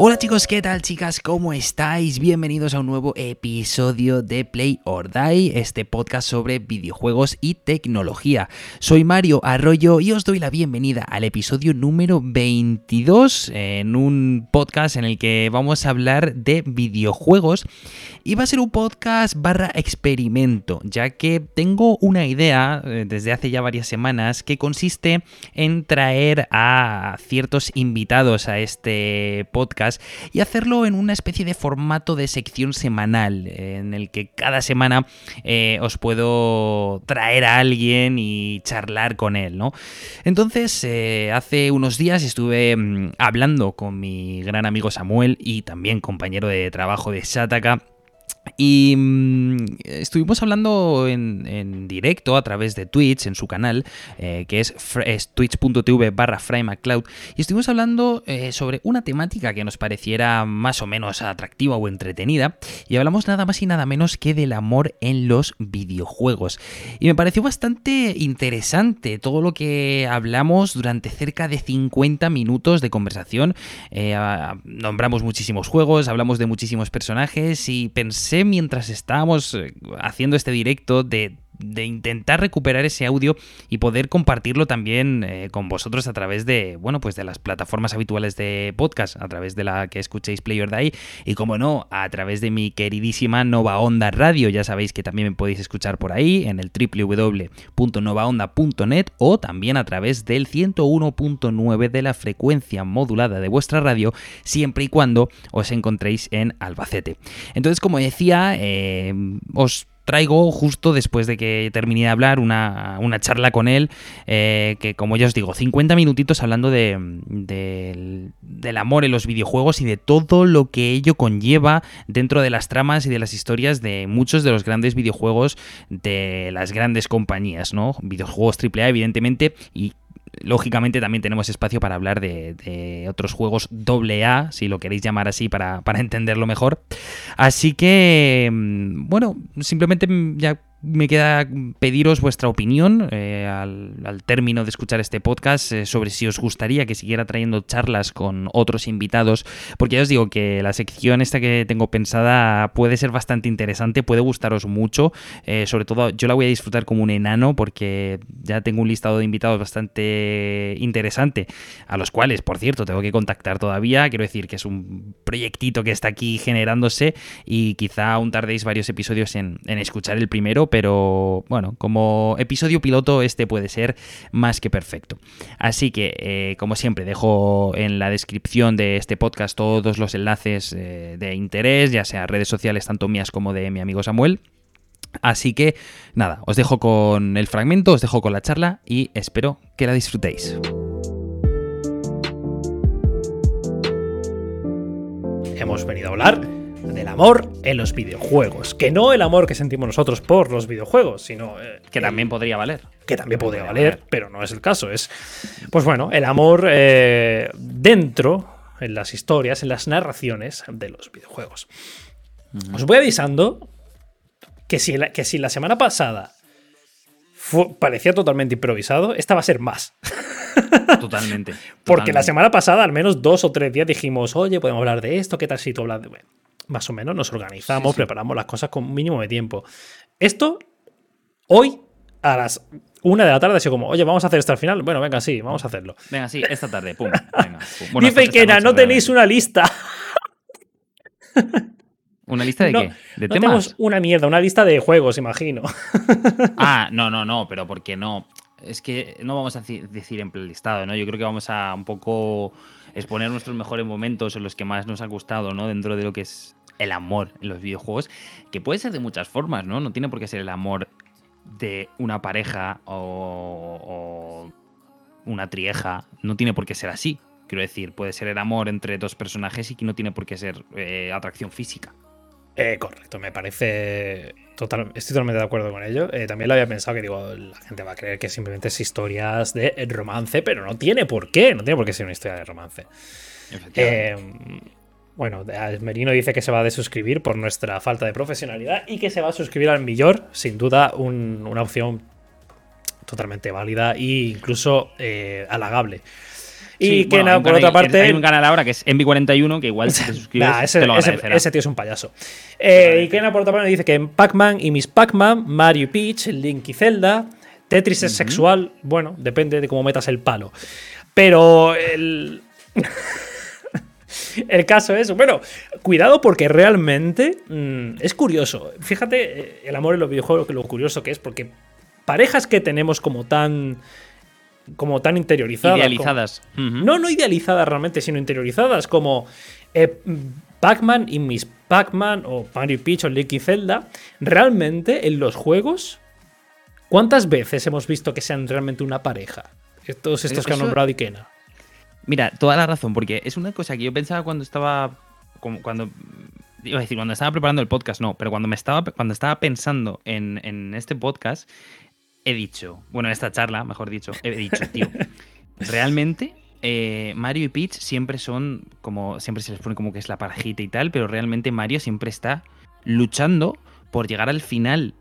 Hola chicos, ¿qué tal chicas? ¿Cómo estáis? Bienvenidos a un nuevo episodio de Play or Die, este podcast sobre videojuegos y tecnología. Soy Mario Arroyo y os doy la bienvenida al episodio número 22 en un podcast en el que vamos a hablar de videojuegos y va a ser un podcast barra experimento, ya que tengo una idea eh, desde hace ya varias semanas que consiste en traer a ciertos invitados a este podcast y hacerlo en una especie de formato de sección semanal en el que cada semana eh, os puedo traer a alguien y charlar con él, ¿no? Entonces, eh, hace unos días estuve mm, hablando con mi gran amigo Samuel y también compañero de trabajo de Shataka y mm, estuvimos hablando en, directo a través de Twitch, en su canal, eh, que es, twitch.tv barra FrameCloud, y estuvimos hablando eh, sobre una temática que nos pareciera más o menos atractiva o entretenida, y hablamos nada más y nada menos que del amor en los videojuegos. Y me pareció bastante interesante todo lo que hablamos durante cerca de 50 minutos de conversación. Eh, nombramos muchísimos juegos, hablamos de muchísimos personajes y pensé mientras estábamos eh, haciendo este directo de de intentar recuperar ese audio y poder compartirlo también eh, con vosotros a través de, bueno, pues de las plataformas habituales de podcast, a través de la que escuchéis Player y como no, a través de mi queridísima Nova Onda Radio, ya sabéis que también me podéis escuchar por ahí en el www.novaonda.net o también a través del 101.9 de la frecuencia modulada de vuestra radio, siempre y cuando os encontréis en Albacete. Entonces, como decía, eh, os traigo justo después de que terminé de hablar una, charla con él, eh, que como ya os digo, 50 minutitos hablando de, del amor en los videojuegos y de todo lo que ello conlleva dentro de las tramas y de las historias de muchos de los grandes videojuegos de las grandes compañías, ¿no? Videojuegos AAA, evidentemente, y lógicamente también tenemos espacio para hablar de, otros juegos AA, si lo queréis llamar así para, para entenderlo mejor. Así que, mm, bueno, simplemente ya me queda pediros vuestra opinión eh, al, término de escuchar este podcast eh, sobre si os gustaría que siguiera trayendo charlas con otros invitados, porque ya os digo que la sección esta que tengo pensada puede ser bastante interesante, puede gustaros mucho, eh, sobre todo yo la voy a disfrutar como un enano porque ya tengo un listado de invitados bastante interesante, a los cuales, por cierto, tengo que contactar todavía, quiero decir que es un proyectito que está aquí generándose y quizá aún tardéis varios episodios en escuchar el primero, pero bueno, como episodio piloto este puede ser más que perfecto. Así que, eh, como siempre, dejo en la descripción de este podcast todos los enlaces eh, de interés, ya sea redes sociales tanto mías como de mi amigo Samuel. Así que nada, os dejo con el fragmento, os dejo con la charla y espero que la disfrutéis. Hemos venido a hablar del amor en los videojuegos. Que no el amor que sentimos nosotros por los videojuegos, sino. Eh, que también podría valer. Que también podría valer, pero no es el caso. Es. Pues bueno, el amor eh, dentro, en las historias, en las narraciones de los videojuegos. Os voy avisando que si, la, que si la semana pasada parecía totalmente improvisado, esta va a ser más. Totalmente. Porque la semana pasada, al menos dos o tres días, dijimos, oye, podemos hablar de esto, ¿qué tal si tú hablas de más o menos nos organizamos, preparamos las cosas con un mínimo de tiempo. Esto, hoy, a las una de la tarde, así como, oye, vamos a hacer esto al final. Bueno, venga, sí, vamos a hacerlo. Venga, sí, esta tarde, pum. Dice que no tenéis una lista. ¿Una lista de qué? ¿De temas? Tenemos una mierda, una lista de juegos, imagino. ah, no, no, no, pero ¿por qué no? Es que no vamos a decir en listado, ¿no? Yo creo que vamos a un poco exponer nuestros mejores momentos o los que más nos han gustado, ¿no? Dentro de lo que es el amor en los videojuegos, que puede ser de muchas formas, ¿no? No tiene por qué ser el amor de una pareja o, una trieja, no tiene por qué ser así. Quiero decir, puede ser el amor entre dos personajes y que no tiene por qué ser eh, atracción física. Eh, correcto, me parece. Total, estoy totalmente de acuerdo con ello. Eh, también lo había pensado que digo, la gente va a creer que simplemente es historias de romance, pero no tiene por qué, no tiene por qué ser una historia de romance. Eh, bueno, Merino dice que se va a desuscribir por nuestra falta de profesionalidad y que se va a suscribir al Millor, sin duda una opción totalmente válida e incluso halagable. Y que nada, por otra parte. Hay un canal ahora que es Envy41, que igual si te suscribes. ese, ese, tío es un payaso. Eh, y Kena, por otra parte, dice que en Pac-Man y Miss Pac-Man, Mario Peach, Link y Zelda, Tetris es sexual. Bueno, depende de cómo metas el palo. Pero el. el caso es, bueno, cuidado porque realmente mm, es curioso. Fíjate eh, el amor en los videojuegos, lo curioso que es, porque parejas que tenemos como tan como tan interiorizadas. Idealizadas. No, no idealizadas realmente, sino interiorizadas, como eh, Pac-Man y Miss Pac-Man o Mario Peach o Licky Zelda. Realmente en los juegos, ¿cuántas veces hemos visto que sean realmente una pareja? Todos estos que ha nombrado Ikena. Mira, toda la razón, porque es una cosa que yo pensaba cuando estaba. Cuando. Iba a decir, cuando estaba preparando el podcast, no, pero cuando me estaba, cuando estaba pensando en, en este podcast, he dicho, bueno, en esta charla, mejor dicho, he dicho, tío, realmente eh, Mario y Peach siempre son como, siempre se les pone como que es la parejita y tal, pero realmente Mario siempre está luchando por llegar al final,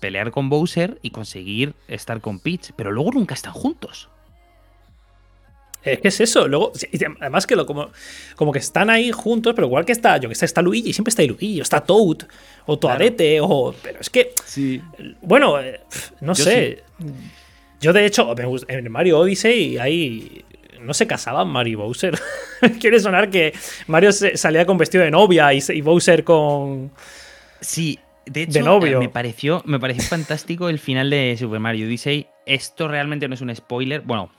pelear con Bowser y conseguir estar con Peach, pero luego nunca están juntos. Es que es eso. Luego, además que lo, como, como que están ahí juntos, pero igual que está, yo que sé, está Luigi, siempre está Luigi, o está Toad, o Toadete, o. Pero es que. Sí. Bueno, eh, no sé. Yo, de hecho, en Mario Odyssey ahí. No se casaban Mario y Bowser. Quiere sonar que Mario salía con vestido de novia y, Bowser con. Sí, de hecho, novio. Me, pareció, me pareció fantástico el final de Super Mario Odyssey. Esto realmente no es un spoiler. Bueno,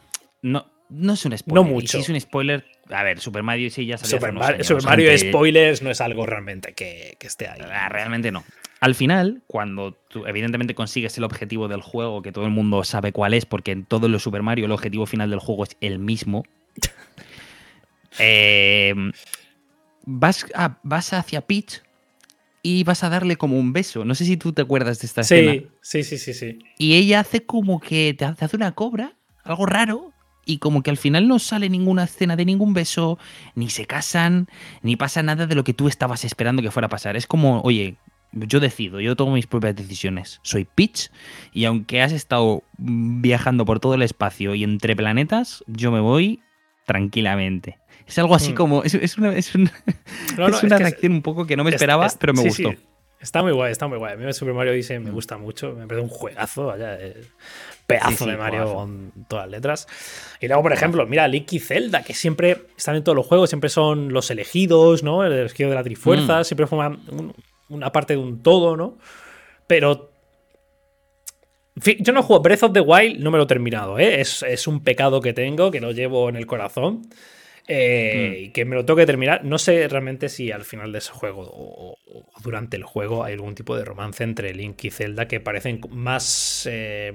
no, no es un spoiler. No mucho. si es un spoiler. A ver, Super Mario sí ya salió Super, Super Mario spoilers no es algo realmente que, esté ahí. Ah, realmente no. Al final, cuando tú evidentemente consigues el objetivo del juego, que todo el mundo sabe cuál es, porque en todos los Super Mario el objetivo final del juego es el mismo. Em, vas, vas hacia Peach y vas a darle como un beso. No sé si tú te acuerdas de esta escena. Sí, sí, sí, sí. Y ella hace como que te hace una cobra, algo raro, y como que al final no sale ninguna escena de ningún beso, ni se casan, ni pasa nada de lo que tú estabas esperando que fuera a pasar. Es como, oye, yo decido, yo tomo mis propias decisiones. Soy Pitch y aunque has estado viajando por todo el espacio y entre planetas, yo me voy tranquilamente. Es algo así mm. como. Es, una, es una reacción un poco que no me esperaba, pero me gustó. Está muy guay, está muy guay. A mí Super Mario dice me gusta mucho, me parece un juegazo, vaya, pedazo de Mario con todas las letras. Y luego, por ejemplo, mira, Link y Zelda, que siempre están en todos los juegos, siempre son los elegidos, ¿no? El elegido de la Trifuerza, mm. siempre forman una parte de un todo, ¿no? Pero yo no juego Breath of the Wild, no me lo he terminado, ¿eh? Es, es, un pecado que tengo, que lo llevo en el corazón. Eh, y que me lo tengo que terminar. No sé realmente si al final de ese juego o, durante el juego hay algún tipo de romance entre Link y Zelda que parecen más. Eh,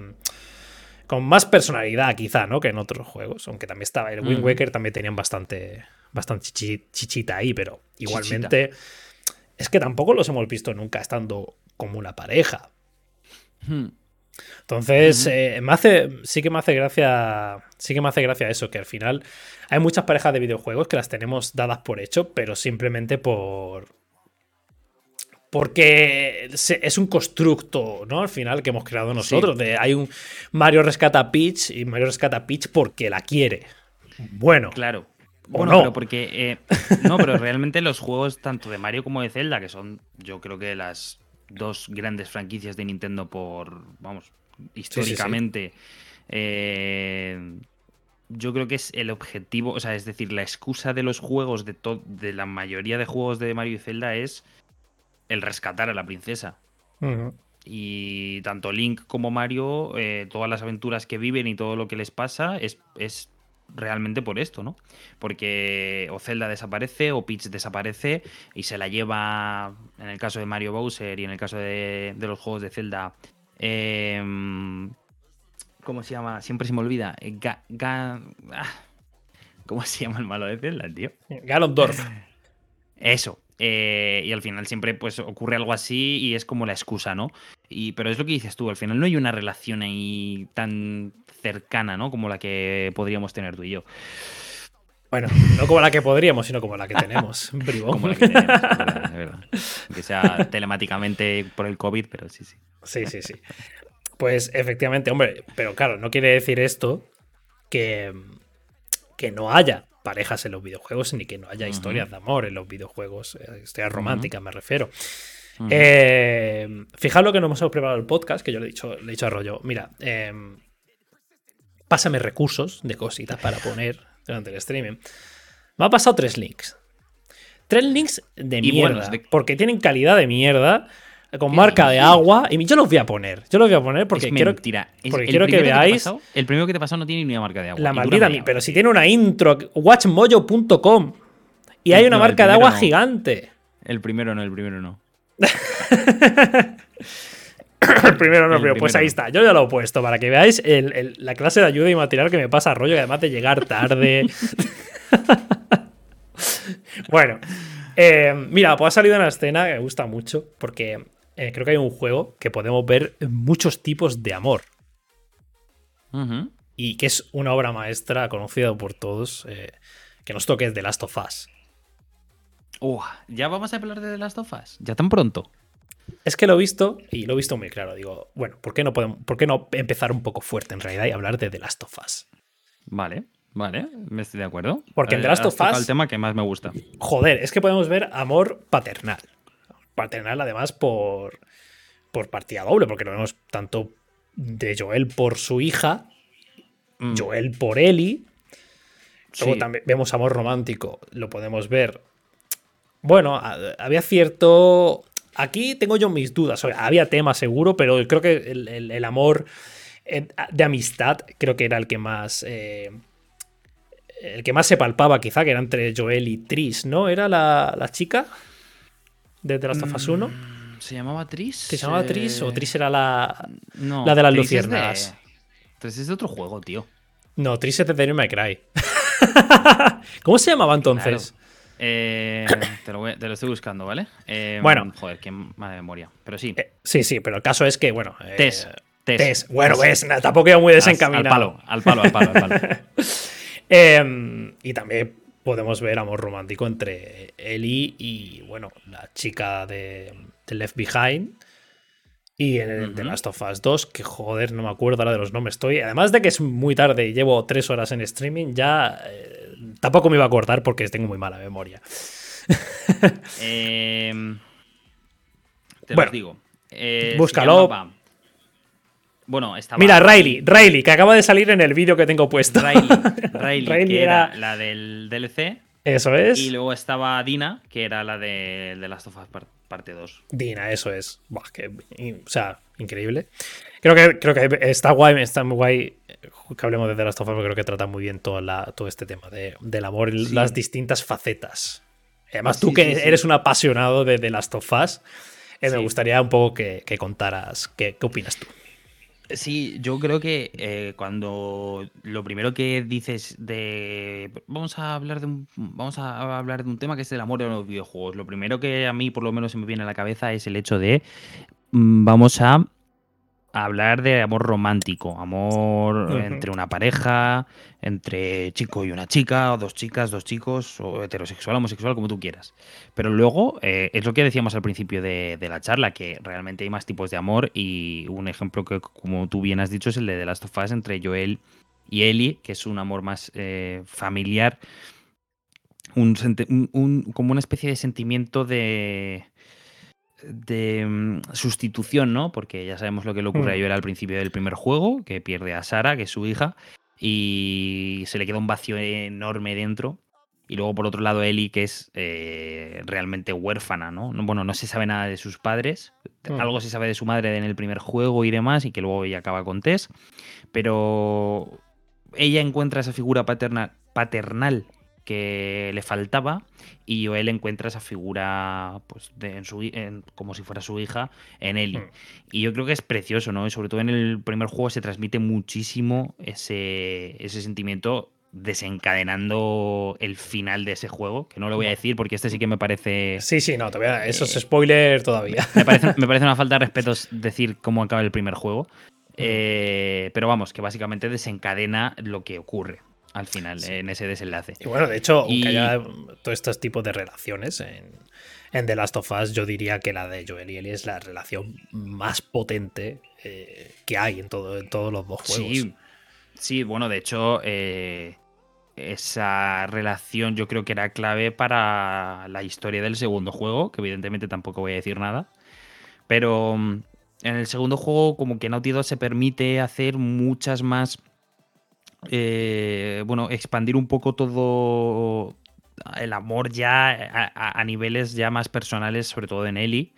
con más personalidad, quizá, ¿no? Que en otros juegos. Aunque también estaba. El Wind Waker también tenían bastante. Bastante chichita ahí, pero igualmente. Es que tampoco los hemos visto nunca estando como una pareja. Hmm. Entonces, eh, me hace, sí que me hace gracia, sí que me hace gracia eso, que al final hay muchas parejas de videojuegos que las tenemos dadas por hecho, pero simplemente por, porque es un constructo, ¿no? Al final que hemos creado nosotros. De, hay un Mario rescata a Peach y Mario rescata a Peach porque la quiere. Bueno. Claro. Bueno, pero porque. Eh, no, pero realmente los juegos, tanto de Mario como de Zelda, que son, yo creo que las dos grandes franquicias de Nintendo por. Vamos, históricamente. Eh, yo creo que es el objetivo, o sea, es decir, la excusa de los juegos, de, de la mayoría de juegos de Mario y Zelda es el rescatar a la princesa. Y tanto Link como Mario, eh, todas las aventuras que viven y todo lo que les pasa es, es realmente por esto, ¿no? Porque o Zelda desaparece o Peach desaparece y se la lleva, en el caso de Mario Bowser y en el caso de, de los juegos de Zelda, Em, ¿Cómo se llama? Siempre se me olvida. Eh, ah, ¿Cómo se llama el malo de Zelda, tío? Ganondorf. Eso. Eh, y al final siempre pues ocurre algo así y es como la excusa, ¿no? Y, pero es lo que dices tú, al final no hay una relación ahí tan cercana, ¿no? Como la que podríamos tener tú y yo. Bueno, no como la que podríamos, sino como la que tenemos. como la que tenemos, verdad, Que sea telemáticamente por el COVID, pero sí, sí. Sí, sí, sí. Pues efectivamente, hombre, pero claro, no quiere decir esto que, que no haya parejas en los videojuegos ni que no haya historias de amor en los videojuegos, eh, historias románticas me refiero. Eh, fijaos lo que nos hemos preparado el podcast, que yo le he dicho, le he dicho a Rollo, mira, eh, pásame recursos de cositas para poner durante el streaming. Me ha pasado tres links. Tres links de Y mierda, de- porque tienen calidad de mierda, con ¿Qué marca de agua, y yo los voy a poner. Yo los voy a poner porque es quiero, mentira. Es- porque el quiero que veáis pasado- el primero que te pasado no tiene ni una marca de agua. la maldita, media pero si tiene una intro, watchmojo.com, y hay una marca de agua no. gigante. El primero no, el primero no. El primero no, El pero pues primero ahí está. Yo ya lo he puesto para que veáis el- el- la clase de ayuda y material que me pasa rollo, que además de llegar tarde. bueno, eh, mira, pues ha salido una escena que me gusta mucho porque eh, creo que hay un juego que podemos ver muchos tipos de amor y que es una obra maestra conocida por todos. eh, que nos toque es The Last of Us. Uah, ¿Ya vamos a hablar de The Last of Us? ¿Ya tan pronto? Es que lo he visto y lo he visto muy claro. Digo, bueno, ¿por qué no, podemos, ¿por qué no empezar un poco fuerte en realidad y hablar de The Last of Us? Vale, vale, me estoy de acuerdo. Porque en Eh, The Last of Us- el tema que más me gusta. Joder, es que podemos ver amor paternal. Paternal, además, por, por partida doble, porque lo vemos tanto de Joel por su hija, Mm, Joel por Ellie. Luego sí. también vemos amor romántico, lo podemos ver. Bueno, a- había cierto. Aquí tengo yo mis dudas. o sea, había tema seguro, pero creo que el, el- el amor eh, de amistad creo que era el que más. eh, el que más se palpaba, quizá, que era entre Joel y Tris, ¿no? ¿Era la, la chica de The Last of Us 1? Mm, ¿Se llamaba Tris? ¿Se llamaba Tris o Eh, Tris era la. No, la de las Tris es luciérnagas? Tris es de otro juego, tío. No, Tris es de Devil May Cry. ¿Cómo se llamaba entonces? Eh, te, lo voy- te lo estoy buscando, ¿vale? Eh, Bueno. Joder, qué mala memoria. Pero sí. Sí, sí, pero el caso es que, bueno. Tess. Tess. Bueno, ves, tampoco iba muy Al- desencaminado. Al palo, al palo, al palo. Al palo. Eh, y también podemos ver amor romántico entre Ellie y, bueno, la chica de, de Left Behind. Y en el The. Last of Us 2, que joder, no me acuerdo ahora de los nombres. Estoy, además de que es muy tarde y llevo tres horas en streaming, ya eh, tampoco me iba a acordar porque tengo muy mala memoria. Eh, te Bueno, digo. Eh, búscalo. Bueno, estaba. Mira, Riley, Riley, que acaba de salir en el vídeo que tengo puesto. Riley, Riley, Riley que era- era la del DLC. Eso es. Y luego estaba Dina, que era la de, de Last of Us par- parte 2. Dina, eso es. Buah, que- o sea, increíble. Creo que, creo que está guay, está muy guay eh, que hablemos de The Last of Us, porque creo que trata muy bien todo, la- todo este tema de- del amor y Sí. las distintas facetas. Además, tú que sí, eres un apasionado de The Last of Us, eh, me gustaría un poco que, que contaras qué, qué opinas tú. Sí, yo creo que eh, cuando lo primero que dices de vamos a hablar de un vamos a hablar de un tema que es el amor en los videojuegos, lo primero que a mí por lo menos se me viene a la cabeza es el hecho de mm, vamos a hablar de amor romántico, amor entre una pareja, entre chico y una chica, o dos chicas, dos chicos, o heterosexual, homosexual, como tú quieras. Pero luego, eh, es lo que decíamos al principio de, de la charla, que realmente hay más tipos de amor y un ejemplo que, como tú bien has dicho, es el de The Last of Us entre Joel y Ellie, que es un amor más eh, familiar, un- un- como una especie de sentimiento de de mm, sustitución, ¿no? Porque ya sabemos lo que le ocurre a Mm. Joel al principio del primer juego, que pierde a Sara, que es su hija, y se le queda un vacío enorme dentro. Y luego, por otro lado, Ellie, que es eh, realmente huérfana, ¿no? No- Bueno, no se sabe nada de sus padres. Mm. Algo se sabe de su madre en el primer juego y demás, y que luego ella acaba con Tess. Pero ella encuentra esa figura paterna- paternal que le faltaba y Joel encuentra esa figura pues de- en su, en- como si fuera su hija en Ellie. Mm. Y yo creo que es precioso, ¿no? Y sobre todo en el primer juego se transmite muchísimo ese, ese sentimiento desencadenando el final de ese juego, que no lo voy a decir porque este sí que me parece... Sí, sí, no, todavía, eso es Eh, spoiler todavía. Me parece, me parece una falta de respeto decir cómo acaba el primer juego. Eh, pero vamos, que básicamente desencadena lo que ocurre al final Sí. en ese desenlace. Y bueno, de hecho, Y- aunque haya todos estos tipos de relaciones en, en The Last of Us, yo diría que la de Joel y Ellie es la relación más potente eh, que hay en, todo, en todos los dos juegos. Sí, sí, bueno, de hecho, eh, esa relación yo creo que era clave para la historia del segundo juego, que evidentemente tampoco voy a decir nada. Pero mm, en el segundo juego como que Naughty Dog se permite hacer muchas más... Eh, bueno, expandir un poco todo el amor ya a, niveles ya más personales, sobre todo en Ellie.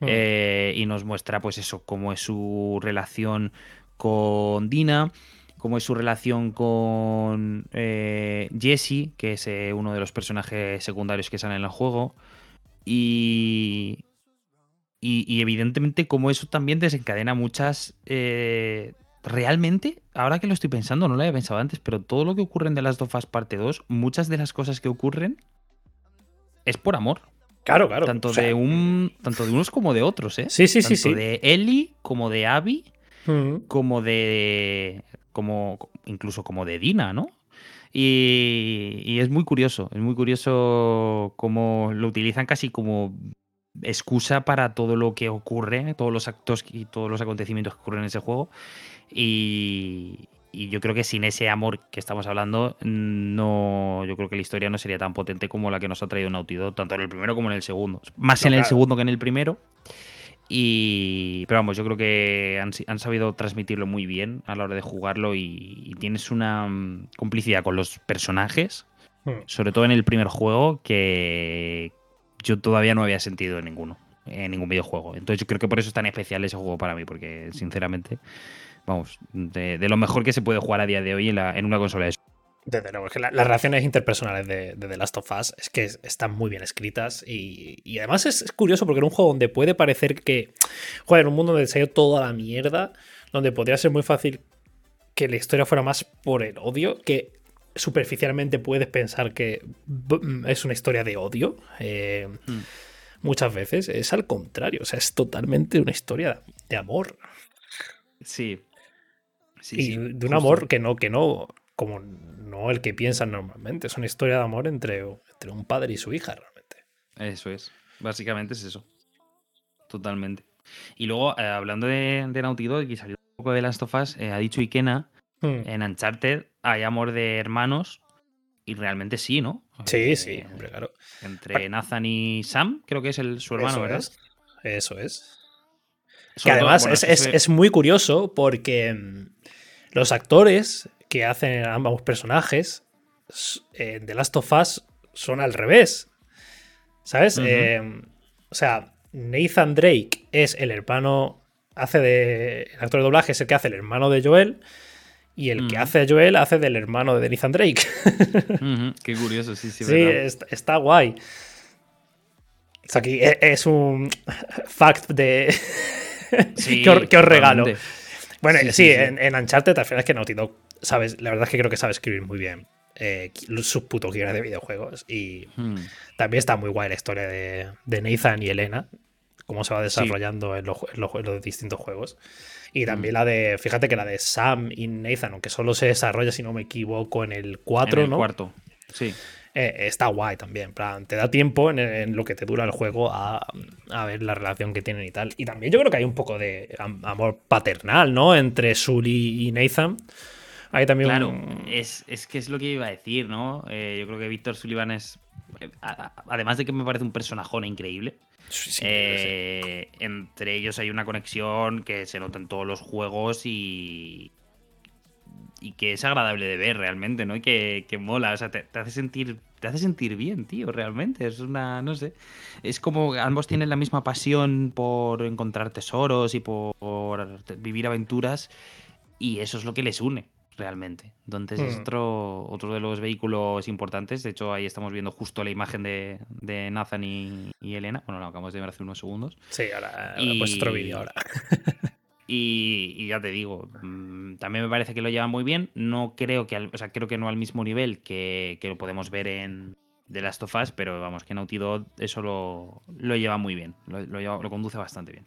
Hmm. Eh, y nos muestra pues eso, cómo es su relación con Dina, cómo es su relación con eh, Jesse, que es eh, uno de los personajes secundarios que salen en el juego. Y, y, evidentemente como eso también desencadena muchas... Eh, realmente, ahora que lo estoy pensando, no lo había pensado antes, pero todo lo que ocurre en The Last of Us parte 2, muchas de las cosas que ocurren es por amor. Claro, claro. Tanto, de, un, tanto de unos como de otros, ¿eh? Sí, sí, sí. Tanto de Ellie como de Abby, como de como incluso como de Dina, ¿no? Y, es muy curioso, es muy curioso cómo lo utilizan casi como excusa para todo lo que ocurre, todos los actos y todos los acontecimientos que ocurren en ese juego. Y, yo creo que sin ese amor que estamos hablando, no, yo creo que la historia no sería tan potente como la que nos ha traído Naughty Dog, tanto en el primero como en el segundo. Más en el segundo que en el primero. Y, pero vamos, yo creo que han, sabido transmitirlo muy bien a la hora de jugarlo y, tienes una mm, complicidad con los personajes, hmm. sobre todo en el primer juego, que yo todavía no había sentido en ninguno, en ningún videojuego. Entonces yo creo que por eso es tan especial ese juego para mí, porque sinceramente, vamos, de, lo mejor que se puede jugar a día de hoy en, en una consola de desde luego, es que las relaciones interpersonales de, The Last of Us es que están muy bien escritas y, además es, curioso porque en un juego donde puede parecer que, joder, en un mundo donde se ha ido toda la mierda, donde podría ser muy fácil que la historia fuera más por el odio, que superficialmente puedes pensar que es una historia de odio. Eh, hmm. Muchas veces es al contrario, o sea, es totalmente una historia de amor. Sí. Sí y de un amor que no, que no, como no el que piensan normalmente. Es una historia de amor entre, entre un padre y su hija, realmente. Eso es. Básicamente es eso. Totalmente. Y luego, eh, hablando de, de Naughty Dog y saliendo un poco de Last of Us, eh, ha dicho Ikena, hmm. en Uncharted hay amor de hermanos y realmente sí, ¿no? Sí, eh, sí, hombre, claro. Entre Nathan y Sam, creo que es el, su hermano, ¿verdad? Eso es. que además es, es, muy curioso porque mm, los actores que hacen ambos personajes en The Last of Us son al revés. ¿Sabes? Eh, o sea, Nathan Drake es el hermano. Hace de. El actor de doblaje es el que hace el hermano de Joel. Y el que hace a Joel hace del hermano de Nathan Drake. Qué curioso, sí, sí. Sí, está, guay. aquí e, es un fact de. que, os, regalo. Bueno, sí, En, en, Uncharted al final es que Naughty Dog sabes, la verdad es que creo que sabe escribir muy bien eh, sus putos guiones de videojuegos. Y hmm. también está muy guay la historia de, Nathan y Elena, cómo se va desarrollando en, los, distintos juegos. Y también hmm. la de, fíjate que la de Sam y Nathan, aunque solo se desarrolla, si no me equivoco, en el 4, en el cuarto, sí. Eh, está guay también. Plan, te da tiempo en, lo que te dura el juego a, ver la relación que tienen y tal. Y también yo creo que hay un poco de amor paternal, ¿no? Entre Sully y Nathan también. Claro, es, que es lo que iba a decir, ¿no? Eh, yo creo que Víctor Sullivan es. Además de que me parece un personajón increíble. Eh, entre ellos hay una conexión que se nota en todos los juegos y. Y que es agradable de ver realmente, ¿no? Y que, mola. O sea, te, hace sentir. Te hace sentir bien, tío, realmente. Es una. No sé. Es como ambos tienen la misma pasión por encontrar tesoros y por vivir aventuras. Y eso es lo que les une realmente. Entonces es hmm. otro, otro de los vehículos importantes. De hecho, ahí estamos viendo justo la imagen de, Nathan y, Elena. Bueno, lo acabamos de ver hace unos segundos. Sí, ahora, y... otro vídeo ahora. y, ya te digo, mm, también me parece que lo lleva muy bien. No creo que, o sea, creo que no al mismo nivel que, lo podemos ver en The Last of Us, pero vamos, que Naughty Dog eso lo, lo lleva muy bien. Lo, lo conduce bastante bien.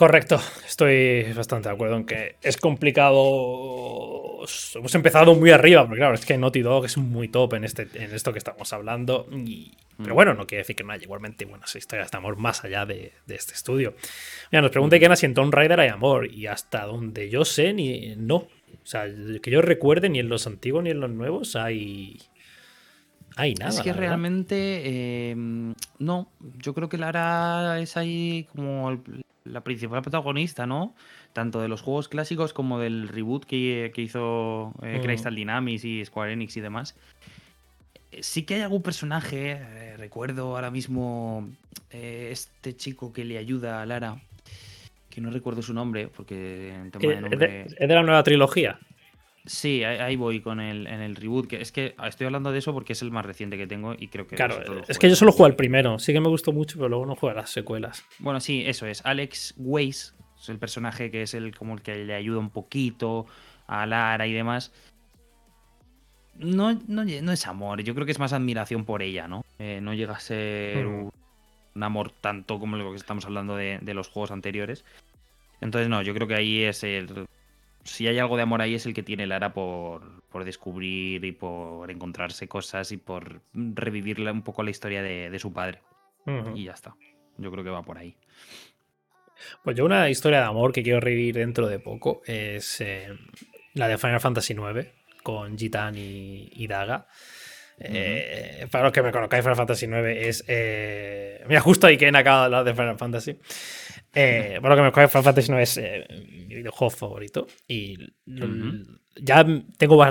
Correcto, estoy bastante de acuerdo en que es complicado. Hemos empezado muy arriba, porque claro, es que Naughty Dog es muy top en, este, en esto que estamos hablando. pero mm. bueno, no quiere decir que no haya igualmente buenas historias estamos más allá de, este estudio. Mira, nos pregunta mm. Kena si en Tomb Raider hay amor, y hasta donde yo sé, ni no. O sea, que yo recuerde, ni en los antiguos ni en los nuevos hay. Hay nada. Es que realmente. Em, no, yo creo que Lara es ahí como la principal protagonista, ¿no? Tanto de los juegos clásicos como del reboot que, hizo eh, mm. Crystal Dynamics y Square Enix y demás. Eh, sí que hay algún personaje, eh, recuerdo ahora mismo este chico que le ayuda a Lara, que no recuerdo su nombre, porque en tema de nombre... ¿Es de la nueva trilogía? Sí, ahí voy con el, en el reboot. Que es que estoy hablando de eso porque es el más reciente que tengo y creo que. Claro, es que yo solo juego al primero. Sí que me gustó mucho, pero luego no juego a las secuelas. Bueno, sí, eso es. Alex Weiss es el personaje que es el como el que le ayuda un poquito a Lara y demás. No, no, es amor, yo creo que es más admiración por ella, ¿no? Eh, no llega a ser hmm. un, amor tanto como lo que estamos hablando de, de los juegos anteriores. Entonces, no, yo creo que ahí es el, si hay algo de amor ahí es el que tiene Lara por, por descubrir y por encontrarse cosas y por revivirle un poco la historia de, su padre. Y ya está. Yo creo que va por ahí. Pues yo una historia de amor que quiero revivir dentro de poco es eh, la de Final Fantasy IX con Gitan y, Daga. Eh, para los que me conozcáis, Final Fantasy IX es. Eh, mira, justo ahí que en acaba de hablar de Final Fantasy. Eh, bueno, que me Final Fantasy no es eh, mi videojuego favorito. Y ya tengo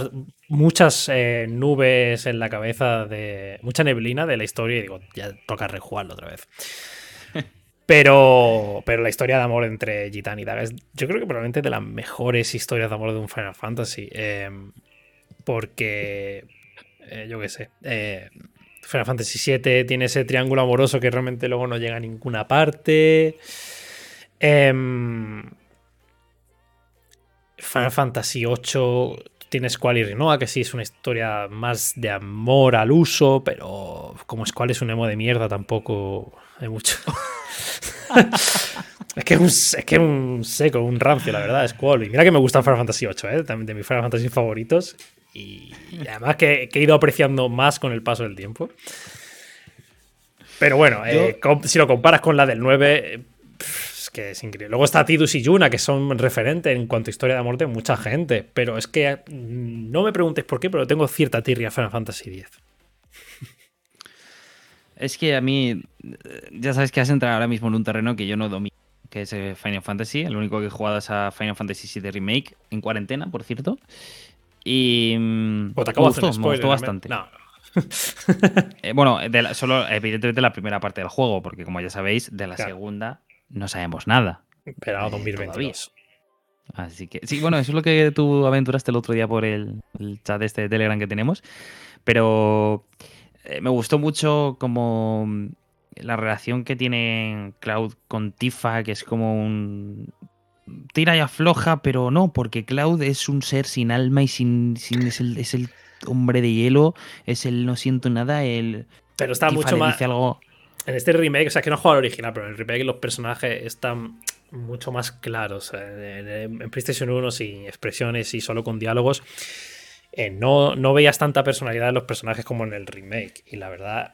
muchas eh, nubes en la cabeza de. mucha neblina de la historia y digo, ya toca rejugarlo otra vez. Pero, pero la historia de amor entre Gitan y Daga es, yo creo que probablemente de las mejores historias de amor de un Final Fantasy. Em, porque, yo qué sé, Final Fantasy VII tiene ese triángulo amoroso que realmente luego no llega a ninguna parte. Em, Final Fantasy VIII tienes Squall y Rinoa, que sí es una historia más de amor al uso, pero como Squall es un emo de mierda, tampoco hay mucho. es que es un, seco, un rancio, la verdad, Squall. Y mira que me gusta Final Fantasy VIII, ¿eh? también de mis Final Fantasy favoritos. Y, además que, he ido apreciando más con el paso del tiempo. Pero bueno, eh, si lo comparas con la del 9, que es increíble. Luego está Tidus y Yuna, que son referentes en cuanto a historia de amor de mucha gente. Pero es que mm, no me preguntes por qué, pero tengo cierta tirria a Final Fantasy X. Es que a mí, ya sabes que has entrado ahora mismo en un terreno que yo no domino, que es eh, Final Fantasy. El único que he jugado es a Final Fantasy VII Remake, en cuarentena, por cierto. Y. Mm, te acabo me gustó, bastante. No, eh, bueno, solo evidentemente la primera parte del juego, porque como ya sabéis, de la segunda no sabemos nada. Pero a 2022. Así que, sí, bueno, eso es lo que tú aventuraste el otro día por el, chat este de Telegram que tenemos. Pero eh, me gustó mucho como la relación que tiene Cloud con Tifa, que es como un. Tira y afloja, pero no, porque Cloud es un ser sin alma y sin. sin es, el, es, el, hombre de hielo, es el no siento nada, el. Pero está mucho más. Algo, en este remake, o sea, que no jugado al original, pero en el remake los personajes están mucho más claros. En, PlayStation 1 sin expresiones y solo con diálogos. Eh, no, no veías tanta personalidad en los personajes como en el remake. Y la verdad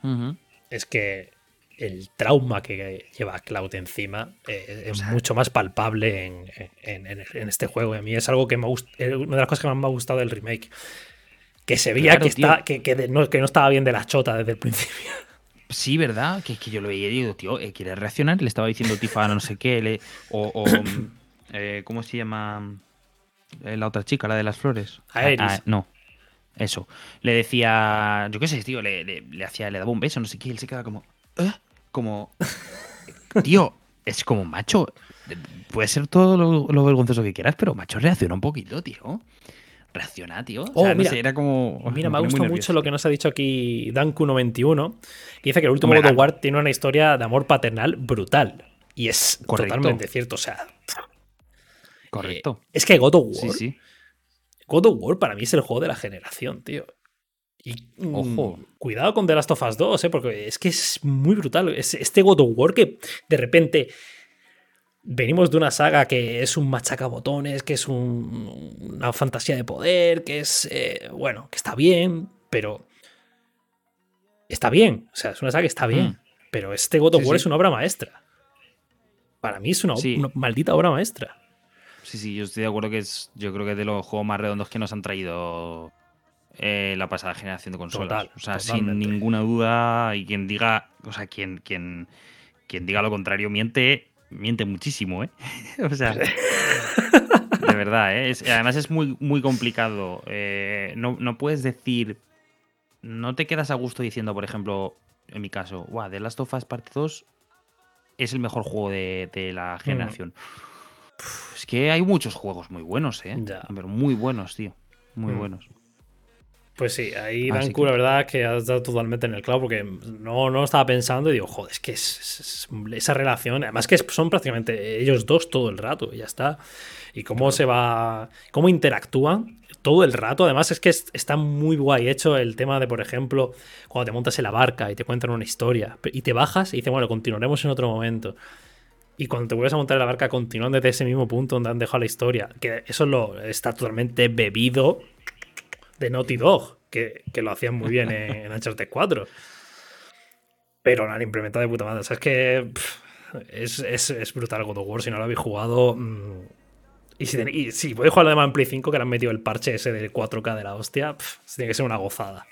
es que el trauma que lleva Cloud encima eh, es mucho más palpable en, este juego. Y a mí es algo que me gusta, una de las cosas que más me ha gustado del remake. Que se veía que, está, que, no, que no estaba bien de la chota desde el principio. Sí, ¿verdad? Que, que yo lo veía y digo, tío, eh, ¿quiere reaccionar? Le estaba diciendo Tifa no sé qué, le, o, eh, ¿cómo se llama eh, la otra chica, la de las flores? Aeris. Ah, no, eso. Le decía, yo qué sé, tío, le, le, hacía, le daba un beso, no sé qué, y él se queda como, ¿eh? Como, tío, es como macho. Puede ser todo lo, lo vergonzoso que quieras, pero macho reacciona un poquito, tío reacciona, tío. Oh, mira, era como. Mira, me ha gustado mucho lo que nos ha dicho aquí Danku91, que dice que el último God of War tiene una historia de amor paternal brutal. Y es totalmente cierto. O sea. Correcto. Eh, es que God of War. Sí, sí. God of War para mí es el juego de la generación, tío. Y Ojo. cuidado con The Last of Us 2, ¿eh? porque es que es muy brutal. este God of War que de repente venimos de una saga que es un machacabotones, que es una fantasía de poder, que es, eh, bueno, que está bien, pero está bien. O sea, es una saga que está bien. Mm. Pero este God of War es una obra maestra. Para mí es una, maldita obra maestra. sí, sí, yo estoy de acuerdo que es, yo creo que es de los juegos más redondos que nos han traído eh, la pasada generación de consolas. Total, o sea, totalmente. sin ninguna duda, y quien diga, o sea, quien, quien, quien diga lo contrario miente, miente muchísimo, ¿eh? o sea, de verdad, ¿eh? Es- además es muy, muy complicado. eh, no, no puedes decir, no te quedas a gusto diciendo, por ejemplo, en mi caso, wow, The Last of Us Parte 2 es el mejor juego de, de Mm. la generación. Uf, es que hay muchos juegos muy buenos, ¿eh? Ya. Pero muy buenos, tío. Muy Mm. buenos. Pues sí, ahí Así Danku, que- la verdad que has dado totalmente en el clavo porque no, no estaba pensando y digo, joder, es que es, es- es- esa relación, además que son prácticamente ellos dos todo el rato y ya está. Y cómo se va, cómo interactúan todo el rato. Además es que es- está muy guay hecho el tema de, por ejemplo, cuando te montas en la barca y te cuentan una historia y te bajas y dicen, bueno, continuaremos en otro momento. Y cuando te vuelves a montar en la barca, continúan desde ese mismo punto donde han dejado la historia. Que eso lo, está totalmente bebido de Naughty Dog, que, que lo hacían muy bien en, en Uncharted 4. Pero lo han implementado de puta madre. O sea, es que es, es- es brutal God of War. Si no lo habéis jugado. mm, y si, y si podéis jugarlo además en Play 5, que le han metido el parche ese del 4K de la hostia, tiene que ser una gozada.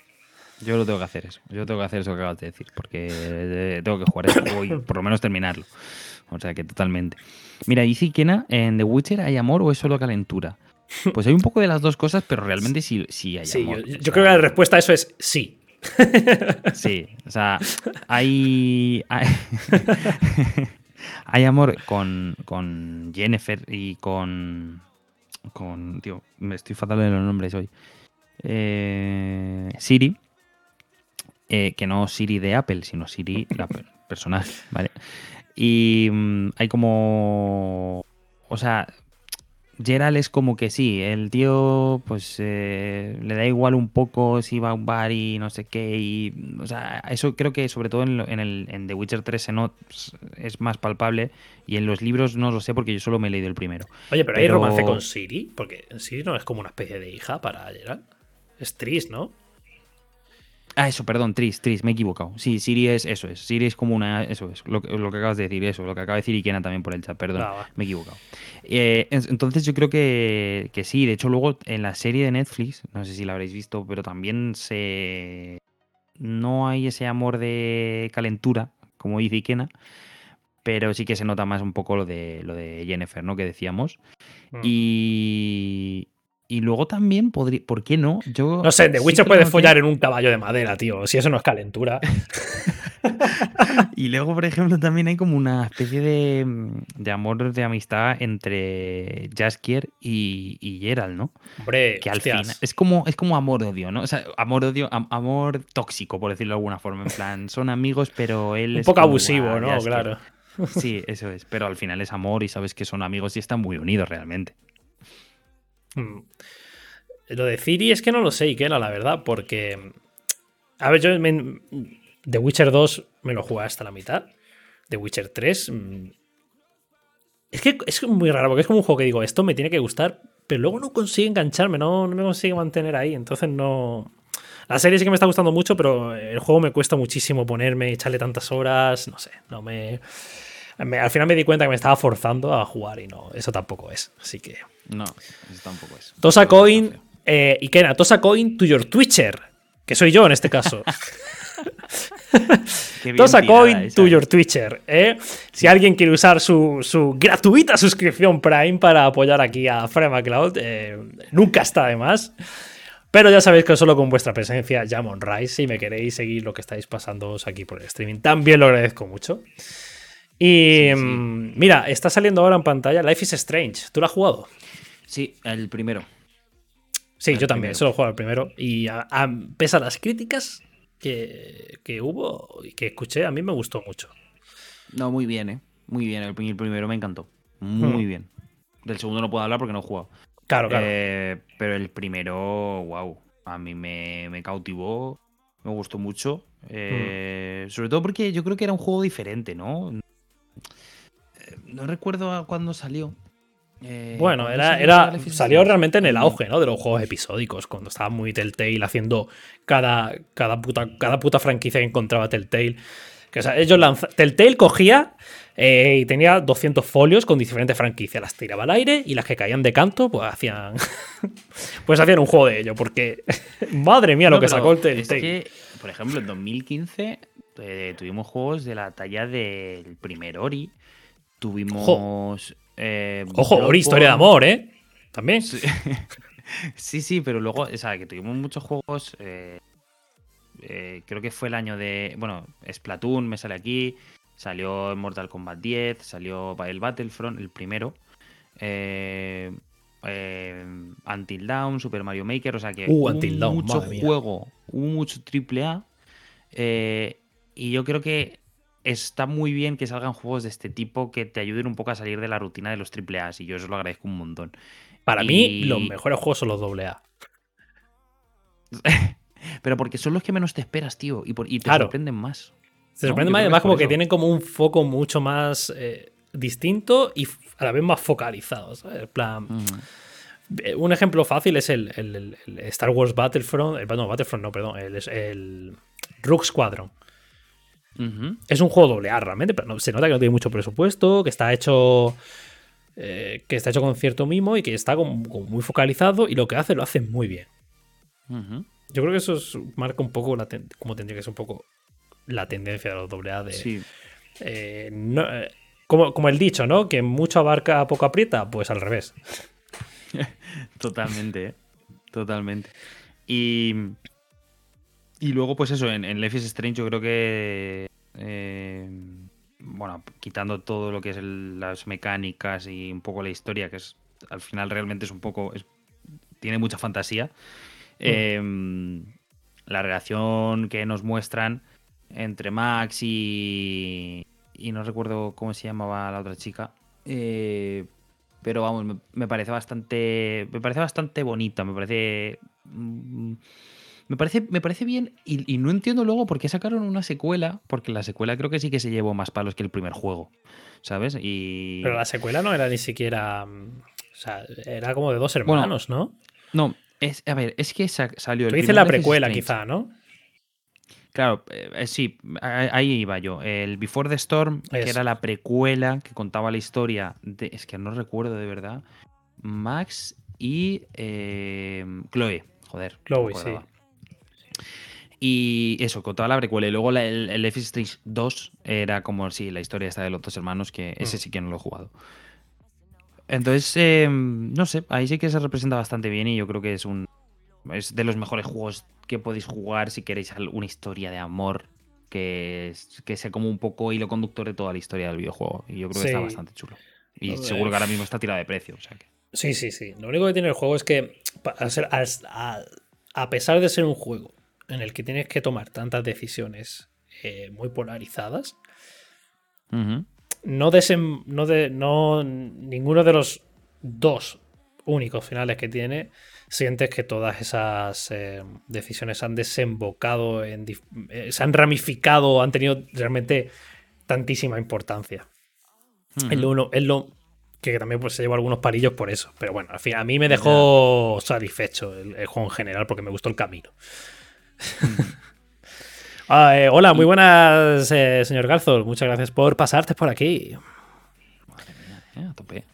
Yo lo tengo que hacer eso. Yo tengo que hacer eso que acabas de decir. Porque eh, tengo que jugar ese juego y por lo menos terminarlo. O sea que totalmente. Mira, dice Kena, ¿en The Witcher hay amor o es solo calentura? Pues hay un poco de las dos cosas, pero realmente sí, sí hay Sí, amor. yo, yo O sea, creo que la respuesta a eso es sí. Sí, o sea, hay. Hay, hay amor con, con Jennifer y con. Con. Tío, me estoy fatal de los nombres hoy. Eh, Siri. eh, que no Siri de Apple, sino Siri, la per- personaje, ¿vale? Y mm, hay como. O sea, Gerald es como que sí, el tío pues eh, le da igual un poco si va a un bar y no sé qué. Y, o sea, eso creo que sobre todo en, lo- en el, en The Witcher 3 se not- es más palpable y en los libros no lo sé porque yo solo me he leído el primero. Oye, pero, hay Pero- romance con Siri, porque Siri no es como una especie de hija para Geralt. Es Tris, ¿no? Ah, eso, perdón, Tris, Tris, me he equivocado. Sí, Siri es, eso es. Siri es como una, eso es, lo, que- lo que acabas de decir, eso, lo que acaba de decir Ikena también por el chat, perdón, Ah, me he equivocado. Eh, en- entonces yo creo que, que sí, de hecho luego en la serie de Netflix, no sé si la habréis visto, pero también se... No hay ese amor de calentura, como dice Ikena, pero sí que se nota más un poco lo de, lo de Jennifer, ¿no? Que decíamos. Mm. Y... Y luego también, podría, ¿por qué no? Yo No sé, The sí Witcher puede follar en un caballo de madera, tío. Si eso no es calentura. Y luego, por ejemplo, también hay como una especie de, mm, de amor de amistad entre Jaskier y, y Geralt, ¿no? Hombre, Que al hostias. final es como, es como amor-odio, ¿no? O sea, amor-odio, am- amor tóxico, por decirlo de alguna forma. En plan, son amigos, pero él un es poco como, abusivo, "Buah, ¿no? Jaskier". Claro. Sí, eso es. Pero al final es amor y sabes que son amigos y están muy unidos realmente. Mm. Lo de Ciri es que no lo sé, Ikena, la verdad, porque. A ver, yo. me- The Witcher 2 me lo jugué hasta la mitad. The Witcher 3. mm, Es que es muy raro, porque es como un juego que digo, esto me tiene que gustar, pero luego no consigue engancharme, no, no me consigue mantener ahí. Entonces no. La serie sí que me está gustando mucho, pero el juego me cuesta muchísimo ponerme, echarle tantas horas, no sé, no me... me- al final me di cuenta que me estaba forzando a jugar y no, eso tampoco es. Así que... No, eso tampoco es. Tosa Coin, eh, Ikena, Tosa Coin to your Twitcher, que soy yo en este caso. Tosa Coin to ¿eh? your Twitcher. ¿eh? Si alguien quiere usar su, su gratuita suscripción Prime para apoyar aquí a Fred McCloud, eh, nunca está de más. Pero ya sabéis que solo con vuestra presencia ya me honráis. Si me queréis seguir lo que estáis pasando aquí por el streaming, también lo agradezco mucho. Y Sí, sí. mm, mira, está saliendo ahora en pantalla Life is Strange. ¿Tú lo has jugado? Sí, el primero. Sí, El yo también, primero. solo jugado el primero. Y a, a- pese a las críticas que, que hubo y que escuché, a mí me gustó mucho. No, muy bien, ¿eh? Muy bien, el, primero me encantó. Muy Hmm. bien. Del segundo no puedo hablar porque no he jugado. Claro, claro. Eh, pero el primero, wow, a mí me, me cautivó, me gustó mucho. eh, Sobre todo porque yo creo que era un juego diferente, ¿no? Eh, No recuerdo a cuándo salió. Eh, Bueno, ¿cuándo era, salió era, realmente en el auge, ¿no? De los juegos episódicos, cuando estaba muy Telltale haciendo cada, cada, puta, cada puta franquicia que encontraba Telltale. Que, o sea, ellos Telltale cogía Eh, y tenía 200 folios con diferentes franquicias. Las tiraba al aire y las que caían de canto, pues hacían. pues hacían un juego de ello. Porque. madre mía, lo que sacó el Telltale. Es que, por ejemplo, en 2015 eh, tuvimos juegos de la talla del primer Ori. Tuvimos. Ojo, eh, Ori, historia de amor, ¿eh? También. Sí. sí, pero luego, o sea, que tuvimos muchos juegos. creo que fue el año de. Bueno, Splatoon me sale aquí. Salió Mortal Kombat 10, salió el Battlefront, el primero. Eh, eh, Until Dawn, Super Mario Maker, o sea que uh, hubo mucho juego, hubo mucho triple A. Eh, y yo creo que está muy bien que salgan juegos de este tipo que te ayuden un poco a salir de la rutina de los triple A. Y yo eso lo agradezco un montón. Para mí, los mejores juegos son los doble A. Pero porque son los que menos te esperas, tío. Y, y te sorprenden más. Se sorprende más, además, como que tienen como un foco mucho más eh, distinto y a la vez más focalizado. ¿sabes? plan. Mm. Eh, un ejemplo fácil es el, Star Wars Battlefront. El, no, Battlefront no, perdón. El, Rook Squadron. Es un juego doble A realmente, pero se nota que no tiene mucho presupuesto, que está hecho. Eh, que está hecho con cierto mimo y que está muy focalizado y lo que hace lo hace muy bien. Yo creo que eso marca un poco la como tendría que ser un poco la tendencia de los AA de. Sí. Eh, eh, como, el dicho, ¿no? Que mucho abarca, poco aprieta, pues al revés. Totalmente. Totalmente. Y. Y luego, pues eso, en, en Life is Strange yo creo que. bueno, quitando todo lo que es las mecánicas y un poco la historia, que es al final realmente es un poco. tiene mucha fantasía. Mm. la relación que nos muestran entre Max y. Y no recuerdo cómo se llamaba la otra chica. Eh, pero vamos, me, parece bastante. Me parece bastante bonita. Me parece. Mm, me parece, me parece bien y, no entiendo luego por qué sacaron una secuela, porque la secuela creo que sí que se llevó más palos que el primer juego, ¿sabes? Y... Pero la secuela no era ni siquiera... O sea, era como de dos hermanos, ¿no? No, es, a ver, es que salió... Tú dices la precuela quizá, ¿no? Claro, eh, eh, sí, ahí iba yo. El Before the Storm, que era la precuela que contaba la historia de. Es que no recuerdo de verdad. Max y eh, Chloe. Joder. Chloe, sí. Y eso, contaba la precuela. Y luego el, el Street 2 era como, sí, la historia esta de los dos hermanos, que ese mm. sí que no lo he jugado. Entonces, no sé, ahí sí que se representa bastante bien y yo creo que es un. Es de los mejores juegos que podéis jugar si queréis una historia de amor que, que sea como un poco hilo conductor de toda la historia del videojuego. Y yo creo que está bastante chulo. Y seguro que ahora mismo está tirado de precio. Sí, sí, sí. Lo único que tiene el juego es que, a, pesar de ser un juego en el que tienes que tomar tantas decisiones eh, muy polarizadas, no, no, de, no ninguno de los dos únicos finales que tiene sientes que todas esas eh, decisiones han desembocado, en, eh, se han ramificado, han tenido realmente tantísima importancia. Es lo, es lo que también pues, se llevó algunos parillos por eso. Pero bueno, al fin, a mí me dejó satisfecho el, juego en general porque me gustó el camino. Ah, eh, hola, muy buenas, señor Garzol. Muchas gracias por pasarte por aquí. Madre mía, a tope.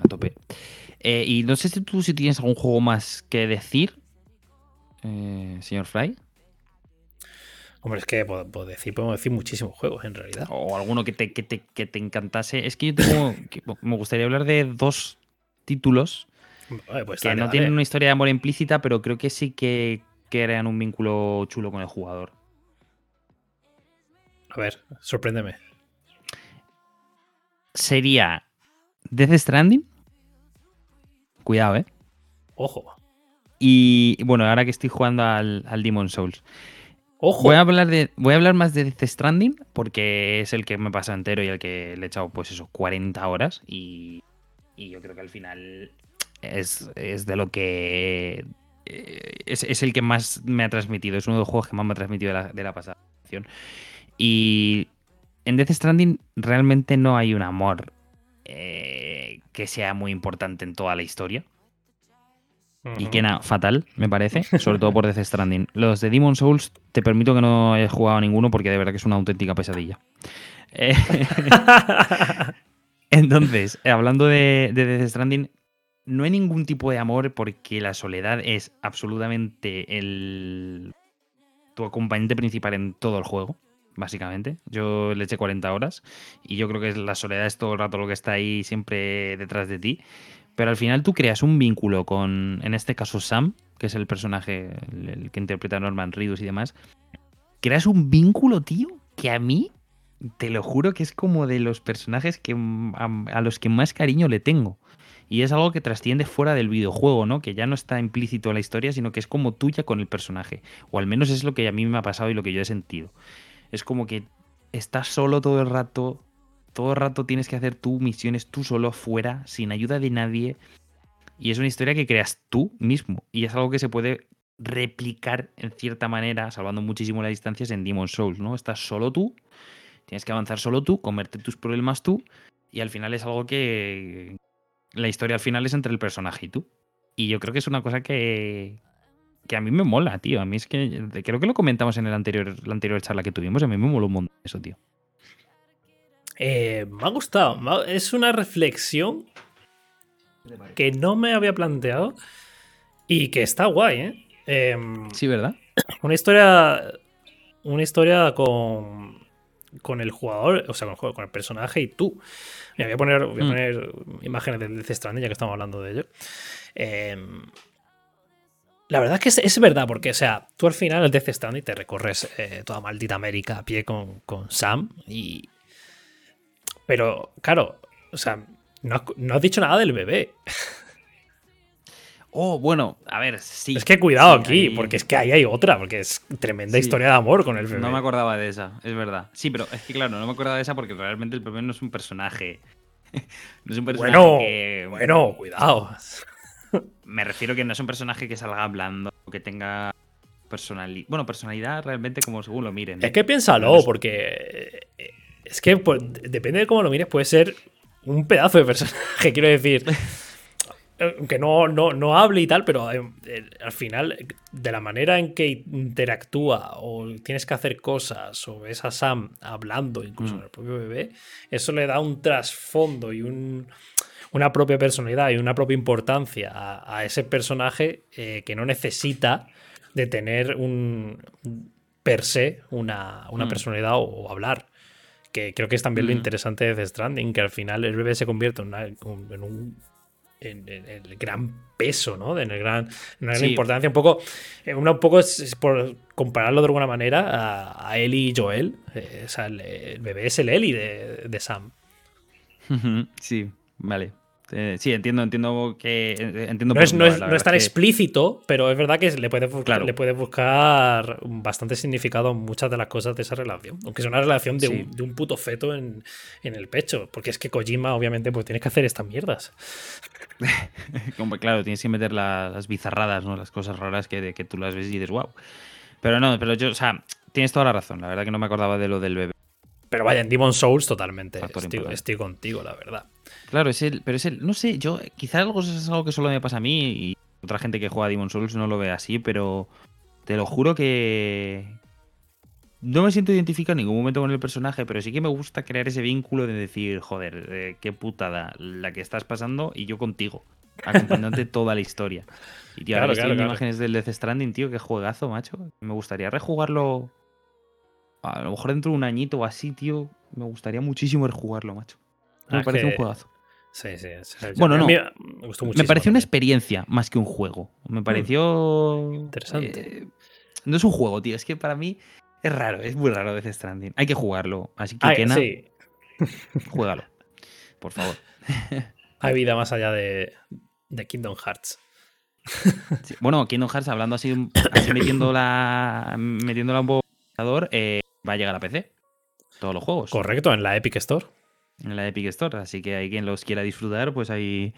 A tope. Eh, y no sé si tú si tienes algún juego más que decir, eh, señor Fry. Hombre, es que puedo, decir, podemos decir muchísimos juegos en realidad. O alguno que te, que te, encantase. Es que yo tengo. me gustaría hablar de dos títulos pues que no tienen una historia de amor implícita, pero creo que sí que crean un vínculo chulo con el jugador. A ver, sorpréndeme. Sería Death Stranding Cuidado, ¿eh? Ojo. Y bueno, ahora que estoy jugando al, al Demon Souls. Ojo. Voy a, hablar de, voy a hablar más de Death Stranding porque es el que me pasa entero y el que le he echado, pues eso, 40 horas. Y, yo creo que al final es, de lo que. Eh, es, el que más me ha transmitido. Es uno de los juegos que más me ha transmitido de la, de la pasada. Y en Death Stranding realmente no hay un amor eh, que sea muy importante en toda la historia. Y Kena fatal, me parece, sobre todo por Death Stranding. Los de Demon Souls, te permito que no hayas jugado a ninguno porque de verdad que es una auténtica pesadilla. Eh, entonces, hablando de, de Death Stranding, no hay ningún tipo de amor porque la soledad es absolutamente el tu acompañante principal en todo el juego, básicamente. Yo le eché 40 horas y yo creo que la soledad es todo el rato lo que está ahí siempre detrás de ti. Pero al final tú creas un vínculo con, en este caso, Sam, que es el personaje, el, que interpreta Norman Reedus y demás. Creas un vínculo, tío, que a mí, te lo juro que es como de los personajes que, a los que más cariño le tengo. Y es algo que trasciende fuera del videojuego, ¿no? Que ya no está implícito en la historia, sino que es como tuya con el personaje. O al menos es lo que a mí me ha pasado y lo que yo he sentido. Es como que estás solo todo el rato, todo el rato tienes que hacer tus misiones tú solo fuera, sin ayuda de nadie. Y es una historia que creas tú mismo. Y es algo que se puede replicar en cierta manera, salvando muchísimo las distancias, en Demon Souls, ¿no? Estás solo tú, tienes que avanzar solo tú, comerte tus problemas tú, y al final es algo que, la historia al final es entre el personaje y tú. Y yo creo que es una cosa que, que a mí me mola, tío. A mí es que creo que lo comentamos en el anterior, la anterior charla que tuvimos. A mí me mola un montón eso, tío. Eh, me ha gustado. Es una reflexión que no me había planteado y que está guay, ¿eh? Em, sí, ¿verdad? Una historia. Una historia con. Con el jugador, o sea, con el, juego, con el personaje y tú voy a poner, voy a mm. poner imágenes del Death Stranding, ya que estamos hablando de ello. Em, la verdad es que es, verdad, porque, o sea, tú al final el Death Stranding te recorres eh, toda maldita América a pie con, con Sam y. Pero, claro, o sea, no, has dicho nada del bebé. Oh, bueno, a ver, sí. Es que cuidado aquí, porque es que ahí hay otra, porque es tremenda historia de amor con el bebé. No me acordaba de esa, es verdad. Sí, pero es que claro, no me acordaba de esa porque realmente el bebé no es un personaje. no es un personaje bueno, Bueno, cuidado. me refiero que no es un personaje que salga hablando, que tenga personalidad. Bueno, personalidad realmente como según lo miren. Es que piénsalo, porque eh, es que pues, depende de cómo lo mires, puede ser un pedazo de personaje, quiero decir. Que no, no, hable y tal, pero eh, eh, al final, de la manera en que interactúa o tienes que hacer cosas o ves a Sam hablando incluso mm. con el propio bebé, eso le da un trasfondo y una propia personalidad y una propia importancia a, ese personaje eh, que no necesita de tener un per se una, mm. personalidad o, hablar. Que creo que es también lo mm. interesante de The Stranding, que al final el bebé se convierte en un en, el gran peso, ¿no? En, el gran, en la gran importancia. Un poco, eh, un poco es, por compararlo de alguna manera a, a Ellie y Joel. Eh, o sea, el, bebé es el Ellie de, de Sam. Sí, vale. Eh, sí, entiendo, entiendo que. Eh, entiendo no, es, no, es, tan explícito, pero es verdad que le puedes le puede buscar bastante significado a muchas de las cosas de esa relación. Aunque es una relación de, un, puto feto en, el pecho. Porque es que Kojima, obviamente, pues tienes que hacer estas mierdas. Como, claro, tienes que meter las bizarradas, ¿no? Las cosas raras que, que tú las ves y dices, wow. Pero no, pero yo, o sea, tienes toda la razón. La verdad que no me acordaba de lo del bebé. Pero vaya, en Demon Souls totalmente. Estoy, contigo, la verdad. Claro, es el, pero es el, no sé, yo, quizás algo es algo que solo me pasa a mí y otra gente que juega a Demon Souls no lo ve así, pero te lo juro que no me siento identificado en ningún momento con el personaje, pero sí que me gusta crear ese vínculo de decir, joder, eh, qué putada la que estás pasando y yo contigo, acompañándote toda la historia. Y tío, ahora claro, imágenes del Death Stranding, tío, qué juegazo, macho. Me gustaría rejugarlo a lo mejor dentro de un añito o así, tío, me gustaría muchísimo rejugarlo, macho. Me ah, parece un juegazo. Sí, sí. bueno, no. Me, gustó me pareció una experiencia más que un juego. Me mm. pareció. Interesante. Eh, no es un juego, tío. Es que para mí es raro, es muy raro Death Stranding. Hay que jugarlo. Así que, Kena, sí. juégalo. Por favor. Hay vida más allá de, de Kingdom Hearts. Bueno, Kingdom Hearts, hablando así, así metiéndola, metiéndola un poco eh, va a llegar a PC. Todos los juegos. Correcto, en la Epic Store. En la Epic Store. Así que hay quien los quiera disfrutar, pues ahí,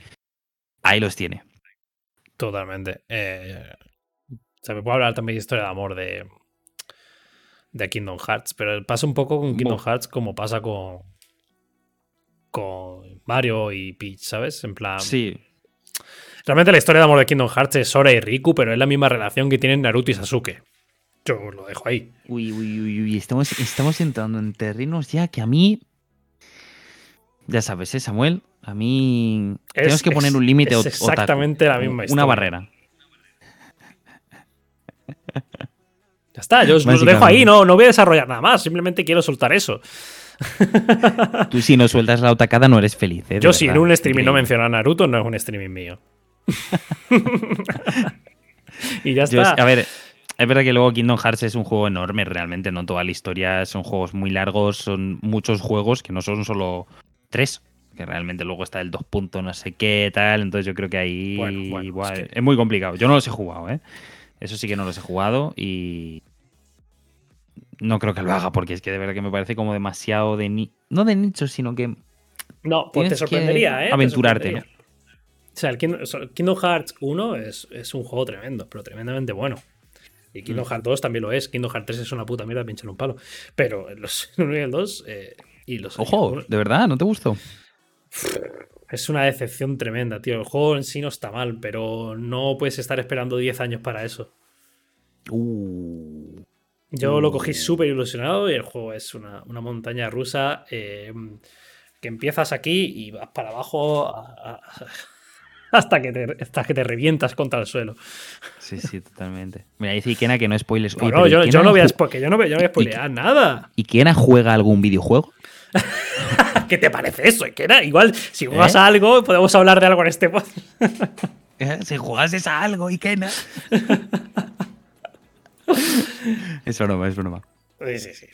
ahí los tiene. Totalmente. Eh, se me puede hablar también de historia de amor de, de Kingdom Hearts, pero pasa un poco con Kingdom Hearts como pasa con, con Mario y Peach, ¿sabes? En plan. Sí. Realmente la historia de amor de Kingdom Hearts es Sora y Riku, pero es la misma relación que tienen Naruto y Sasuke. Yo lo dejo ahí. Uy, uy, uy, uy. Estamos, estamos entrando en terrenos ya que a mí. Ya sabes, ¿eh, Samuel? A mí. tenemos que poner un límite Es exactamente la misma historia. Una barrera. Ya está, yo os dejo ahí, no, no voy a desarrollar nada más, simplemente quiero soltar eso. Tú si no sueltas la otacada no eres feliz, ¿eh? Yo si en un streaming no menciono a Naruto, no es un streaming mío. y ya Yo- está. a ver, es verdad que luego Kingdom Hearts es un juego enorme, realmente, no toda la historia, son juegos muy largos, son muchos juegos que no son solo que realmente luego está el dos puntos no sé qué, tal, entonces yo creo que ahí Bueno, bueno, igual- es muy complicado. Yo no los he jugado, ¿eh? Eso sí que no los he jugado y no creo que lo haga porque es que de verdad que me parece como demasiado de ni no de nicho, sino que no, pues te sorprendería, ¿eh? Te aventurarte, sorprendería. O sea, el Kingdom, Hearts 1 es, es un juego tremendo, pero tremendamente bueno. Y Kingdom Mm. Hearts 2 también lo es. Kingdom Hearts 3 es una puta mierda pinchar un palo. Pero los 1 y el 2 eh, y los ojo, de verdad, ¿no te gustó? Es una decepción tremenda, tío. El juego en sí no está mal, pero no puedes estar esperando 10 años para eso. Uh, Yo lo cogí Mm. súper ilusionado y el juego es una, una montaña rusa eh, que empiezas aquí y vas para abajo a- a- hasta, que te, hasta que te revientas contra el suelo. sí, sí, totalmente. Mira, dice Ikena que no. Oye, Bueno, pero yo, no voy a, yo no voy, yo no voy a spoilear nada. ¿Ikena juega algún videojuego? ¿Qué te parece eso? Ikena? Igual, si juegas ¿Eh? a algo, podemos hablar de algo en este podcast. Si jugases a algo, Ikena. es broma, es broma. Sí, sí, sí.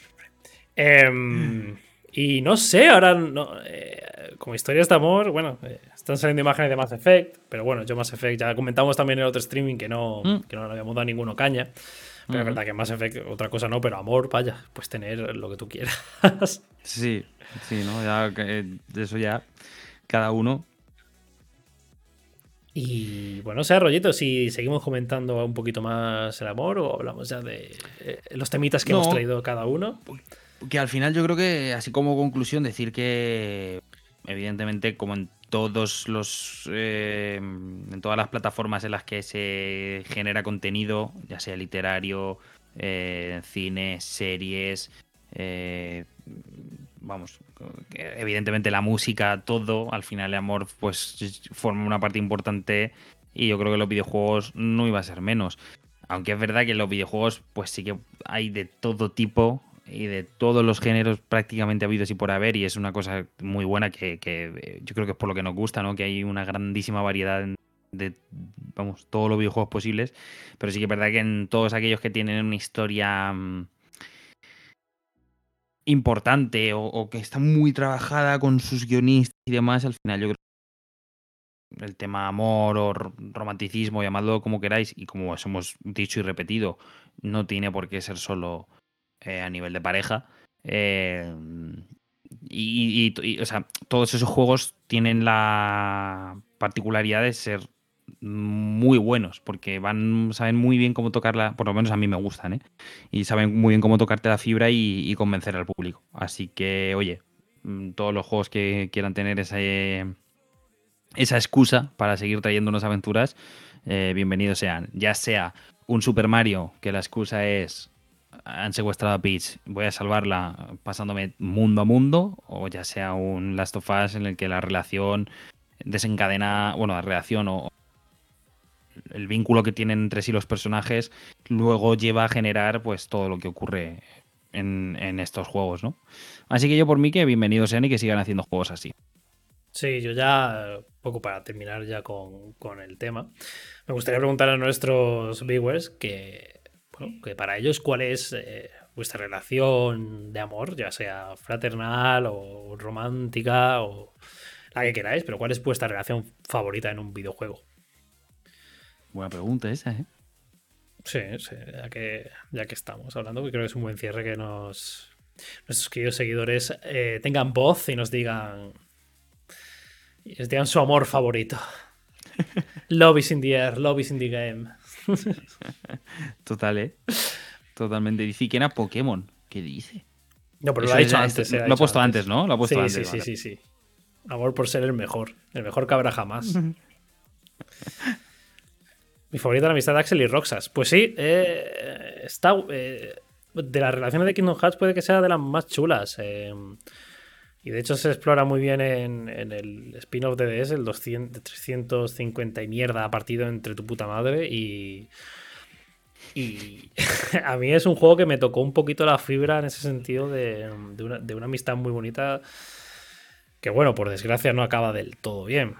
Em, y no sé, ahora no, eh, como historias de amor, bueno, eh, están saliendo imágenes de Mass Effect, pero bueno, yo Mass Effect ya comentamos también en el otro streaming que no, Mm. que no le habíamos dado ninguno caña. Pero es verdad que Mass Effect, otra cosa no, pero amor, vaya, pues tener lo que tú quieras. Sí, sí, ¿no? Ya, eh, de eso ya, cada uno. y bueno, o sea, rollito, si seguimos comentando un poquito más el amor o hablamos ya de eh, los temitas que No. hemos traído cada uno. Que al final yo creo que, así como conclusión, decir que, evidentemente, como en todos los. eh, en todas las plataformas en las que se genera contenido, ya sea literario, eh, cine, series. eh, vamos, evidentemente la música, todo, al final el amor, pues forma una parte importante. Y yo creo que los videojuegos no iba a ser menos. Aunque es verdad que en los videojuegos, pues sí que hay de todo tipo y de todos los géneros prácticamente habidos y por haber. Y es una cosa muy buena que, que, eh, yo creo que es por lo que nos gusta, ¿no? Que hay una grandísima variedad de, vamos, todos los videojuegos posibles. Pero sí que es verdad que en todos aquellos que tienen una historia mm, importante o, o que está muy trabajada con sus guionistas y demás, al final yo creo que el tema amor o ro- romanticismo, llamadlo como queráis, y como os hemos dicho y repetido, no tiene por qué ser solo eh, a nivel de pareja. Eh, y, o sea, todos esos juegos tienen la particularidad de ser muy buenos, porque van, saben muy bien cómo tocarla, por lo menos a mí me gustan, ¿eh? Y saben muy bien cómo tocarte la fibra y, convencer al público. Así que, oye, mm, todos los juegos que quieran tener esa excusa para seguir trayéndonos aventuras, eh, bienvenidos sean. Ya sea un Super Mario, que la excusa es han secuestrado a Peach, voy a salvarla pasándome mundo a mundo, o ya sea un Last of Us en el que la relación desencadena, bueno, la relación o el vínculo que tienen entre sí los personajes luego lleva a generar pues todo lo que ocurre en, estos juegos, ¿no? Así que yo por mí que bienvenidos sean y que sigan haciendo juegos así. Sí, yo ya, poco para terminar ya con, con el tema, me gustaría preguntar a nuestros viewers que, bueno, que para ellos cuál es eh, vuestra relación de amor, ya sea fraternal o romántica o la que queráis, pero cuál es vuestra relación favorita en un videojuego. Buena pregunta esa, ¿eh? Sí, sí, ya que, ya que estamos hablando, creo que es un buen cierre que nos nuestros queridos seguidores eh, tengan voz y nos digan y nos digan su amor favorito. love is in the air, love is in the game. Total, ¿eh? Totalmente. Dice que era Pokémon. ¿Qué dice? No, pero Eso lo ha dicho antes. lo ha puesto antes, ¿no? Lo ha puesto sí, antes. sí, sí, vale. sí, sí. Amor por ser el mejor. El mejor que habrá jamás. Mi favorita es la amistad de Axel y Roxas. Pues sí, eh, está. eh, de las relaciones de Kingdom Hearts puede que sea de las más chulas. eh, y de hecho se explora muy bien en, en el spin-off de DS, el 200, 350 y mierda partido entre tu puta madre. Y. Y a mí es un juego que me tocó un poquito la fibra en ese sentido de, de una, de una amistad muy bonita. Que bueno, por desgracia no acaba del todo bien.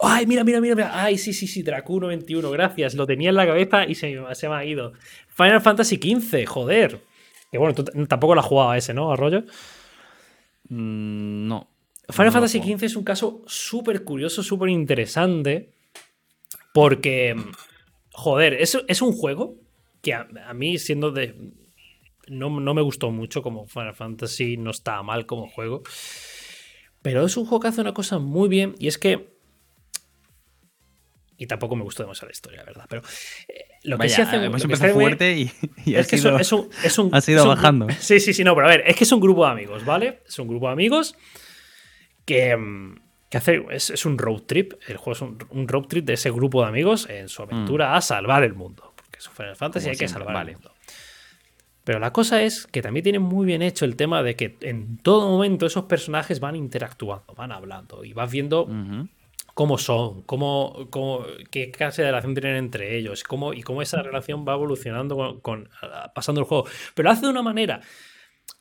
¡Ay, mira, mira, mira! ¡Ay, sí, sí, sí! Dracuno 21, gracias. Lo tenía en la cabeza y se, me- ha ido. Final Fantasy XV, joder. Que bueno, tampoco lo has jugado a ese, ¿no, Arroyo? Mm, no. Final No, Fantasy. XV es un caso súper curioso, súper interesante. Porque, joder, es, es un juego que a, a mí, siendo de. No, no me gustó mucho como Final Fantasy, no está mal como juego. Pero es un juego que hace una cosa muy bien y es que. Y tampoco me gustó demasiado la historia, la verdad. Pero eh, lo que sí hace. hemos empezado fuerte y, y es ha que sido- es un, es un- has ido es un- bajando. Sí, sí, sí, no, pero a ver, es que es un grupo de amigos, ¿vale? Es un grupo de amigos que, mm, que hace. Es, es un road trip. El juego es un, un road trip de ese grupo de amigos en su aventura a salvar el mundo. Porque fue en el Fantasy Mm. Como hay que salvar vale. el mundo. Pero la cosa es que también tiene muy bien hecho el tema de que en todo momento esos personajes van interactuando, van hablando y vas viendo. Cómo son, cómo, cómo- qué clase de relación tienen entre ellos cómo, y cómo esa relación va evolucionando con, con- pasando el juego. Pero lo hace de una manera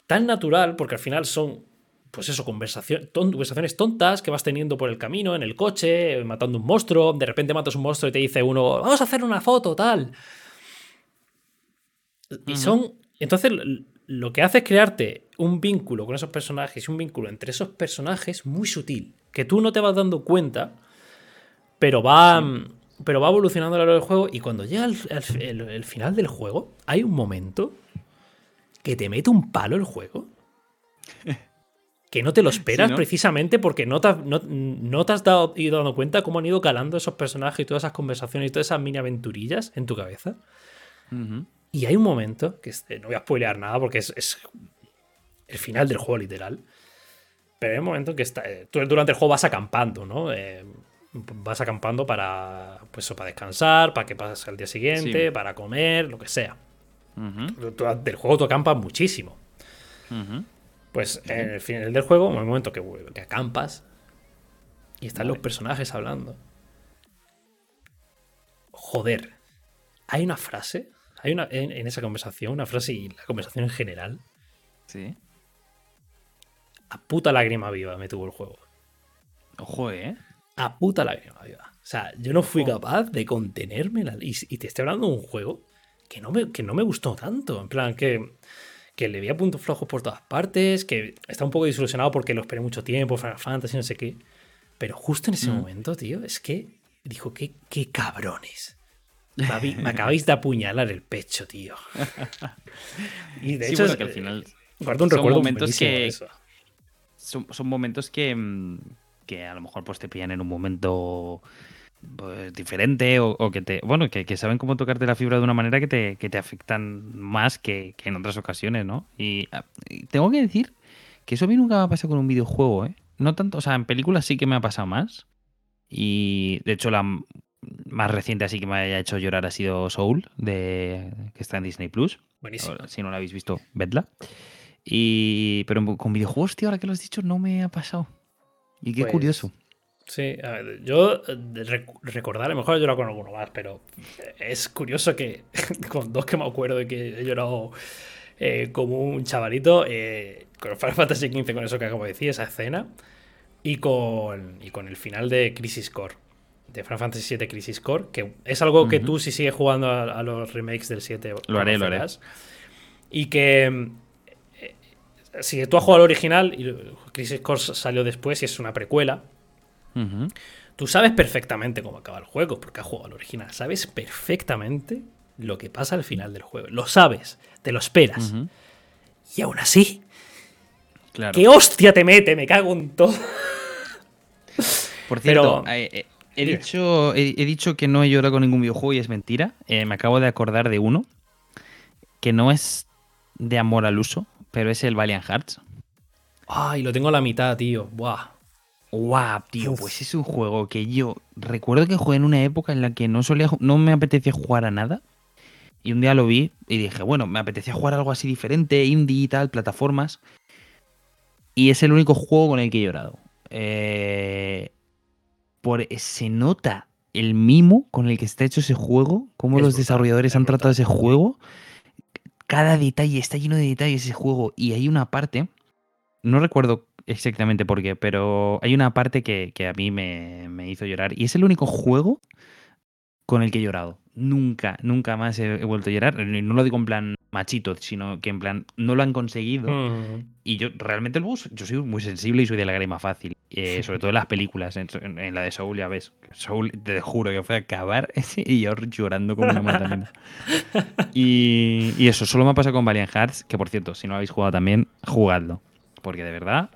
tan natural, porque al final son, pues eso, conversación- ton- conversaciones tontas que vas teniendo por el camino, en el coche, matando un monstruo, de repente matas un monstruo y te dice uno, vamos a hacer una foto, tal. Y son, entonces lo que hace es crearte un vínculo con esos personajes y un vínculo entre esos personajes muy sutil, que tú no te vas dando cuenta, pero va, pero va evolucionando a lo largo del juego y cuando llega el, el- final del juego, hay un momento que te mete un palo el juego. Que no te lo esperas ¿no? precisamente porque no te, has- no, no te has dado, ido dando cuenta cómo han ido calando esos personajes y todas esas conversaciones y todas esas mini aventurillas en tu cabeza. Y hay un momento, que no voy a spoilear nada porque es, es el final del juego literal. Pero hay un momento que está, eh, tú durante el juego vas acampando, ¿no? Eh, vas acampando para, pues, para descansar, para que pases al día siguiente, Sí. para comer, lo que sea. Ujú. Durante el juego tú acampas muchísimo. Pues en el final del juego, en el momento que, que acampas y están Vale. los personajes hablando. Joder, hay una frase, hay una en, en esa conversación, una frase y la conversación en general, Sí. A puta lágrima viva me tuvo el juego. Ojo, ¿eh? A puta lágrima viva. O sea, yo no fui capaz de contenerme. la- y, y te estoy hablando de un juego que no me, que no me gustó tanto. En plan, que, que le veía puntos flojos por todas partes, que está un poco desilusionado porque lo esperé mucho tiempo, Final Fantasy, no sé qué. Pero justo en ese Mm. momento, tío, es que dijo, qué, qué cabrones. Me, acabáis de apuñalar el pecho, tío. Y de Sí, hecho, bueno, que al final guardo un son recuerdo momentos que- eso. Son, son momentos que, mm, que a lo mejor pues te pillan en un momento pues, diferente o, o que te bueno que, que saben cómo tocarte la fibra de una manera que te, que te afectan más que, que en otras ocasiones, ¿no? Y, ah, y tengo que decir que eso a mí nunca me ha pasado con un videojuego, ¿eh? No tanto, o sea, en películas sí que me ha pasado más. Y de hecho la más reciente así que me haya hecho llorar ha sido Soul, de, que está en Disney Plus. Buenísimo. Si no la habéis visto, vedla. Y, pero con videojuegos, tío, ahora que lo has dicho, no me ha pasado. Y qué Pues, curioso. Sí, a ver, yo eh, rec- recordar, a lo mejor he llorado con alguno más, pero es curioso que con dos que me acuerdo de que he llorado eh, como un chavalito, eh, con Final Fantasy XV, con eso que acabo de decir, esa escena, y con, y con el final de Crisis Core, de Final Fantasy VII Crisis Core, que es algo que tú si sigues jugando a, a los remakes del 7 Lo haré, lo haré. Y que eh, si tú has jugado al original, y Crisis Core salió después y es una precuela. Tú sabes perfectamente cómo acaba el juego, porque has jugado al original. Sabes perfectamente lo que pasa al final del juego. Lo sabes, te lo esperas. Y aún así, Claro. ¡qué hostia te mete! Me cago en todo. Por cierto, Pero- eh, eh, he, dicho, he, he dicho que no he llorado con ningún videojuego y es mentira. Eh, me acabo de acordar de uno que no es de amor al uso, pero es el Valiant Hearts. Ay, lo tengo a la mitad, tío. Buah. Guau, tío, pues es un juego que yo recuerdo que jugué en una época en la que no solía, no me apetecía jugar a nada. Y un día lo vi y dije, bueno, me apetecía jugar algo así diferente, indie y tal, plataformas. Y es el único juego con el que he llorado. Eh, por, se nota el mimo con el que está hecho ese juego, cómo los desarrolladores han tratado ese juego. Cada detalle está lleno de detalles ese juego. Y hay una parte, no recuerdo exactamente por qué, pero hay una parte que, a mí me, me, hizo llorar. Y es el único juego con el que he llorado. Nunca, nunca más he, vuelto a llorar. No lo digo en plan machito, sino que en plan no lo han conseguido. Mm. Y yo realmente el bus, yo soy muy sensible y soy de la lágrima fácil. Eh, sobre todo en las películas, en, la de Soul ya ves. Soul, te juro que fue a acabar y yo llorando como una mata y, y eso, solo me ha pasado con Valiant Hearts, que por cierto, si no habéis jugado también, jugadlo. Porque de verdad,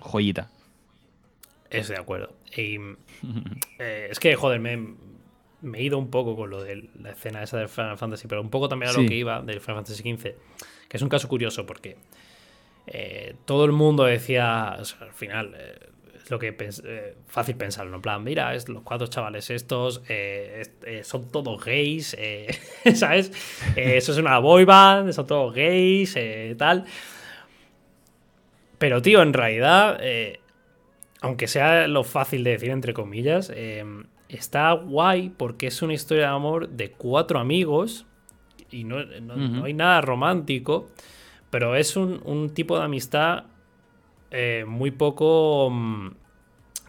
joyita. Estoy de acuerdo. Y, eh, es que, joder, me, me he ido un poco con lo de la escena esa del Final Fantasy, pero un poco también a lo que iba del Final Fantasy XV, que es un caso curioso porque eh, todo el mundo decía, al final, eh, es lo que eh, fácil pensarlo, en plan, mira, es, los cuatro chavales estos son todos gays, ¿sabes? eso es una boy band, son todos gays, tal. Pero, tío, en realidad, aunque sea lo fácil de decir, entre comillas, está guay porque es una historia de amor de cuatro amigos y no, hay nada romántico, pero es un, tipo de amistad eh, muy poco mm,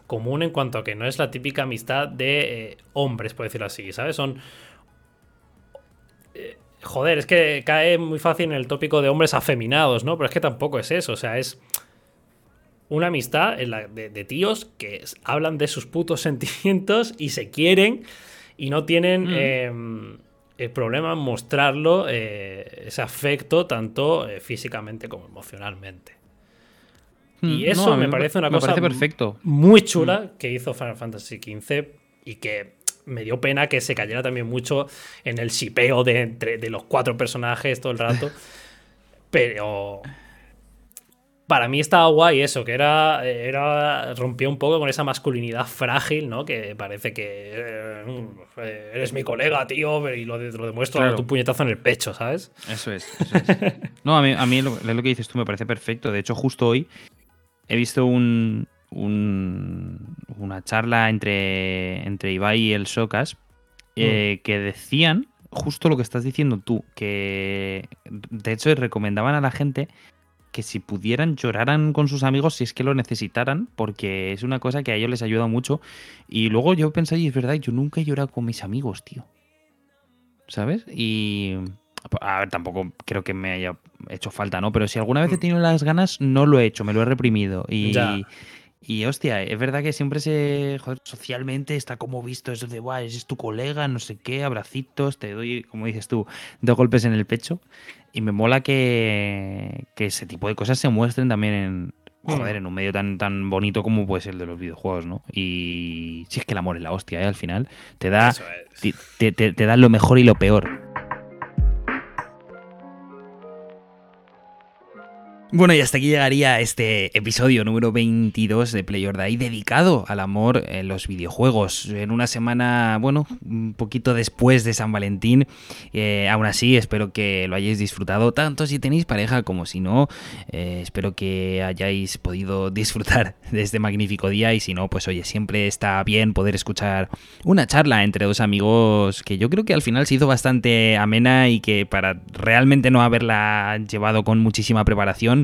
común en cuanto a que no es la típica amistad de eh, hombres, por decirlo así, ¿sabes? Son... Eh, joder, es que cae muy fácil en el tópico de hombres afeminados, ¿no? Pero es que tampoco es eso, o sea, es una amistad de, tíos que hablan de sus putos sentimientos y se quieren y no tienen mm. em, el problema en mostrarlo, eh, ese afecto, tanto eh, físicamente como emocionalmente. Y mm, eso me parece una cosa perfecto. muy chula mm. que hizo Final Fantasy XV y que me dio pena que se cayera también mucho en el sipeo de, de los cuatro personajes todo el rato. Pero para mí estaba guay eso, que era, era rompió un poco con esa masculinidad frágil, ¿no? Que parece que eh, eres mi colega, tío, y lo, lo demuestro claro. tu puñetazo en el pecho, ¿sabes? Eso es. no, a mí, a mí lo, que dices tú me parece perfecto. De hecho, justo hoy he visto un, una charla entre, entre Ibai y el Socas eh, mm. que decían justo lo que estás diciendo tú, que de hecho recomendaban a la gente que si pudieran lloraran con sus amigos si es que lo necesitaran, porque es una cosa que a ellos les ayuda mucho. Y luego yo pensé, y es verdad, yo nunca he llorado con mis amigos, tío. ¿Sabes? Y... A ver, tampoco creo que me haya hecho falta, ¿no? Pero si alguna vez he mm. tenido las ganas, no lo he hecho, me lo he reprimido. Y, y hostia, es verdad que siempre se. Joder, socialmente está como visto eso de, guay, es tu colega, no sé qué, abracitos, te doy, como dices tú, dos golpes en el pecho. Y me mola que, que ese tipo de cosas se muestren también en, joder, mm. en un medio tan, tan bonito como puede ser el de los videojuegos, ¿no? Y si es que el amor es la hostia, ¿eh? Al final te da, te, te, te da lo mejor y lo peor. Bueno, y hasta aquí llegaría este episodio número 22 de Play or Die dedicado al amor en los videojuegos. En una semana, bueno, un poquito después de San Valentín. Eh, aún así, espero que lo hayáis disfrutado tanto si tenéis pareja como si no. Eh, espero que hayáis podido disfrutar de este magnífico día y si no, pues oye, siempre está bien poder escuchar una charla entre dos amigos que yo creo que al final se hizo bastante amena y que para realmente no haberla llevado con muchísima preparación,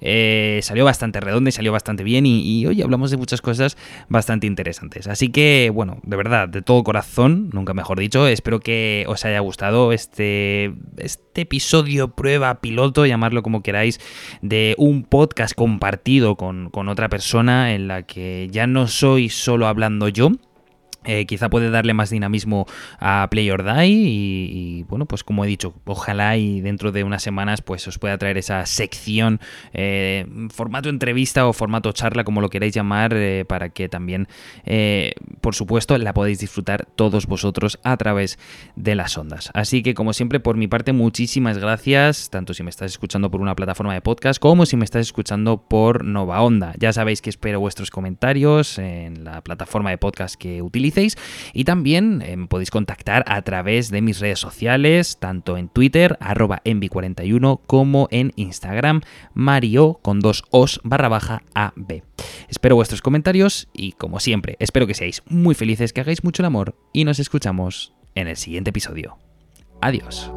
eh, salió bastante redonda y salió bastante bien y, hoy hablamos de muchas cosas bastante interesantes. Así que, bueno, de verdad, de todo corazón, nunca mejor dicho, espero que os haya gustado este, este episodio, prueba, piloto, llamarlo como queráis, de un podcast compartido con, con otra persona en la que ya no soy solo hablando yo, eh, quizá puede darle más dinamismo a Play or Die y, bueno, pues como he dicho, ojalá y dentro de unas semanas pues os pueda traer esa sección, eh, formato entrevista o formato charla, como lo queráis llamar, eh, para que también, por supuesto, la podéis disfrutar todos vosotros a través de las ondas. Así que como siempre, por mi parte, muchísimas gracias, tanto si me estás escuchando por una plataforma de podcast como si me estás escuchando por Nova Onda. Ya sabéis que espero vuestros comentarios en la plataforma de podcast que utilizo y también eh, podéis contactar a través de mis redes sociales, tanto en Twitter, arroba envi41, como en Instagram, mario con dos os barra baja AB. Espero vuestros comentarios y como siempre, espero que seáis muy felices, que hagáis mucho el amor y nos escuchamos en el siguiente episodio. Adiós.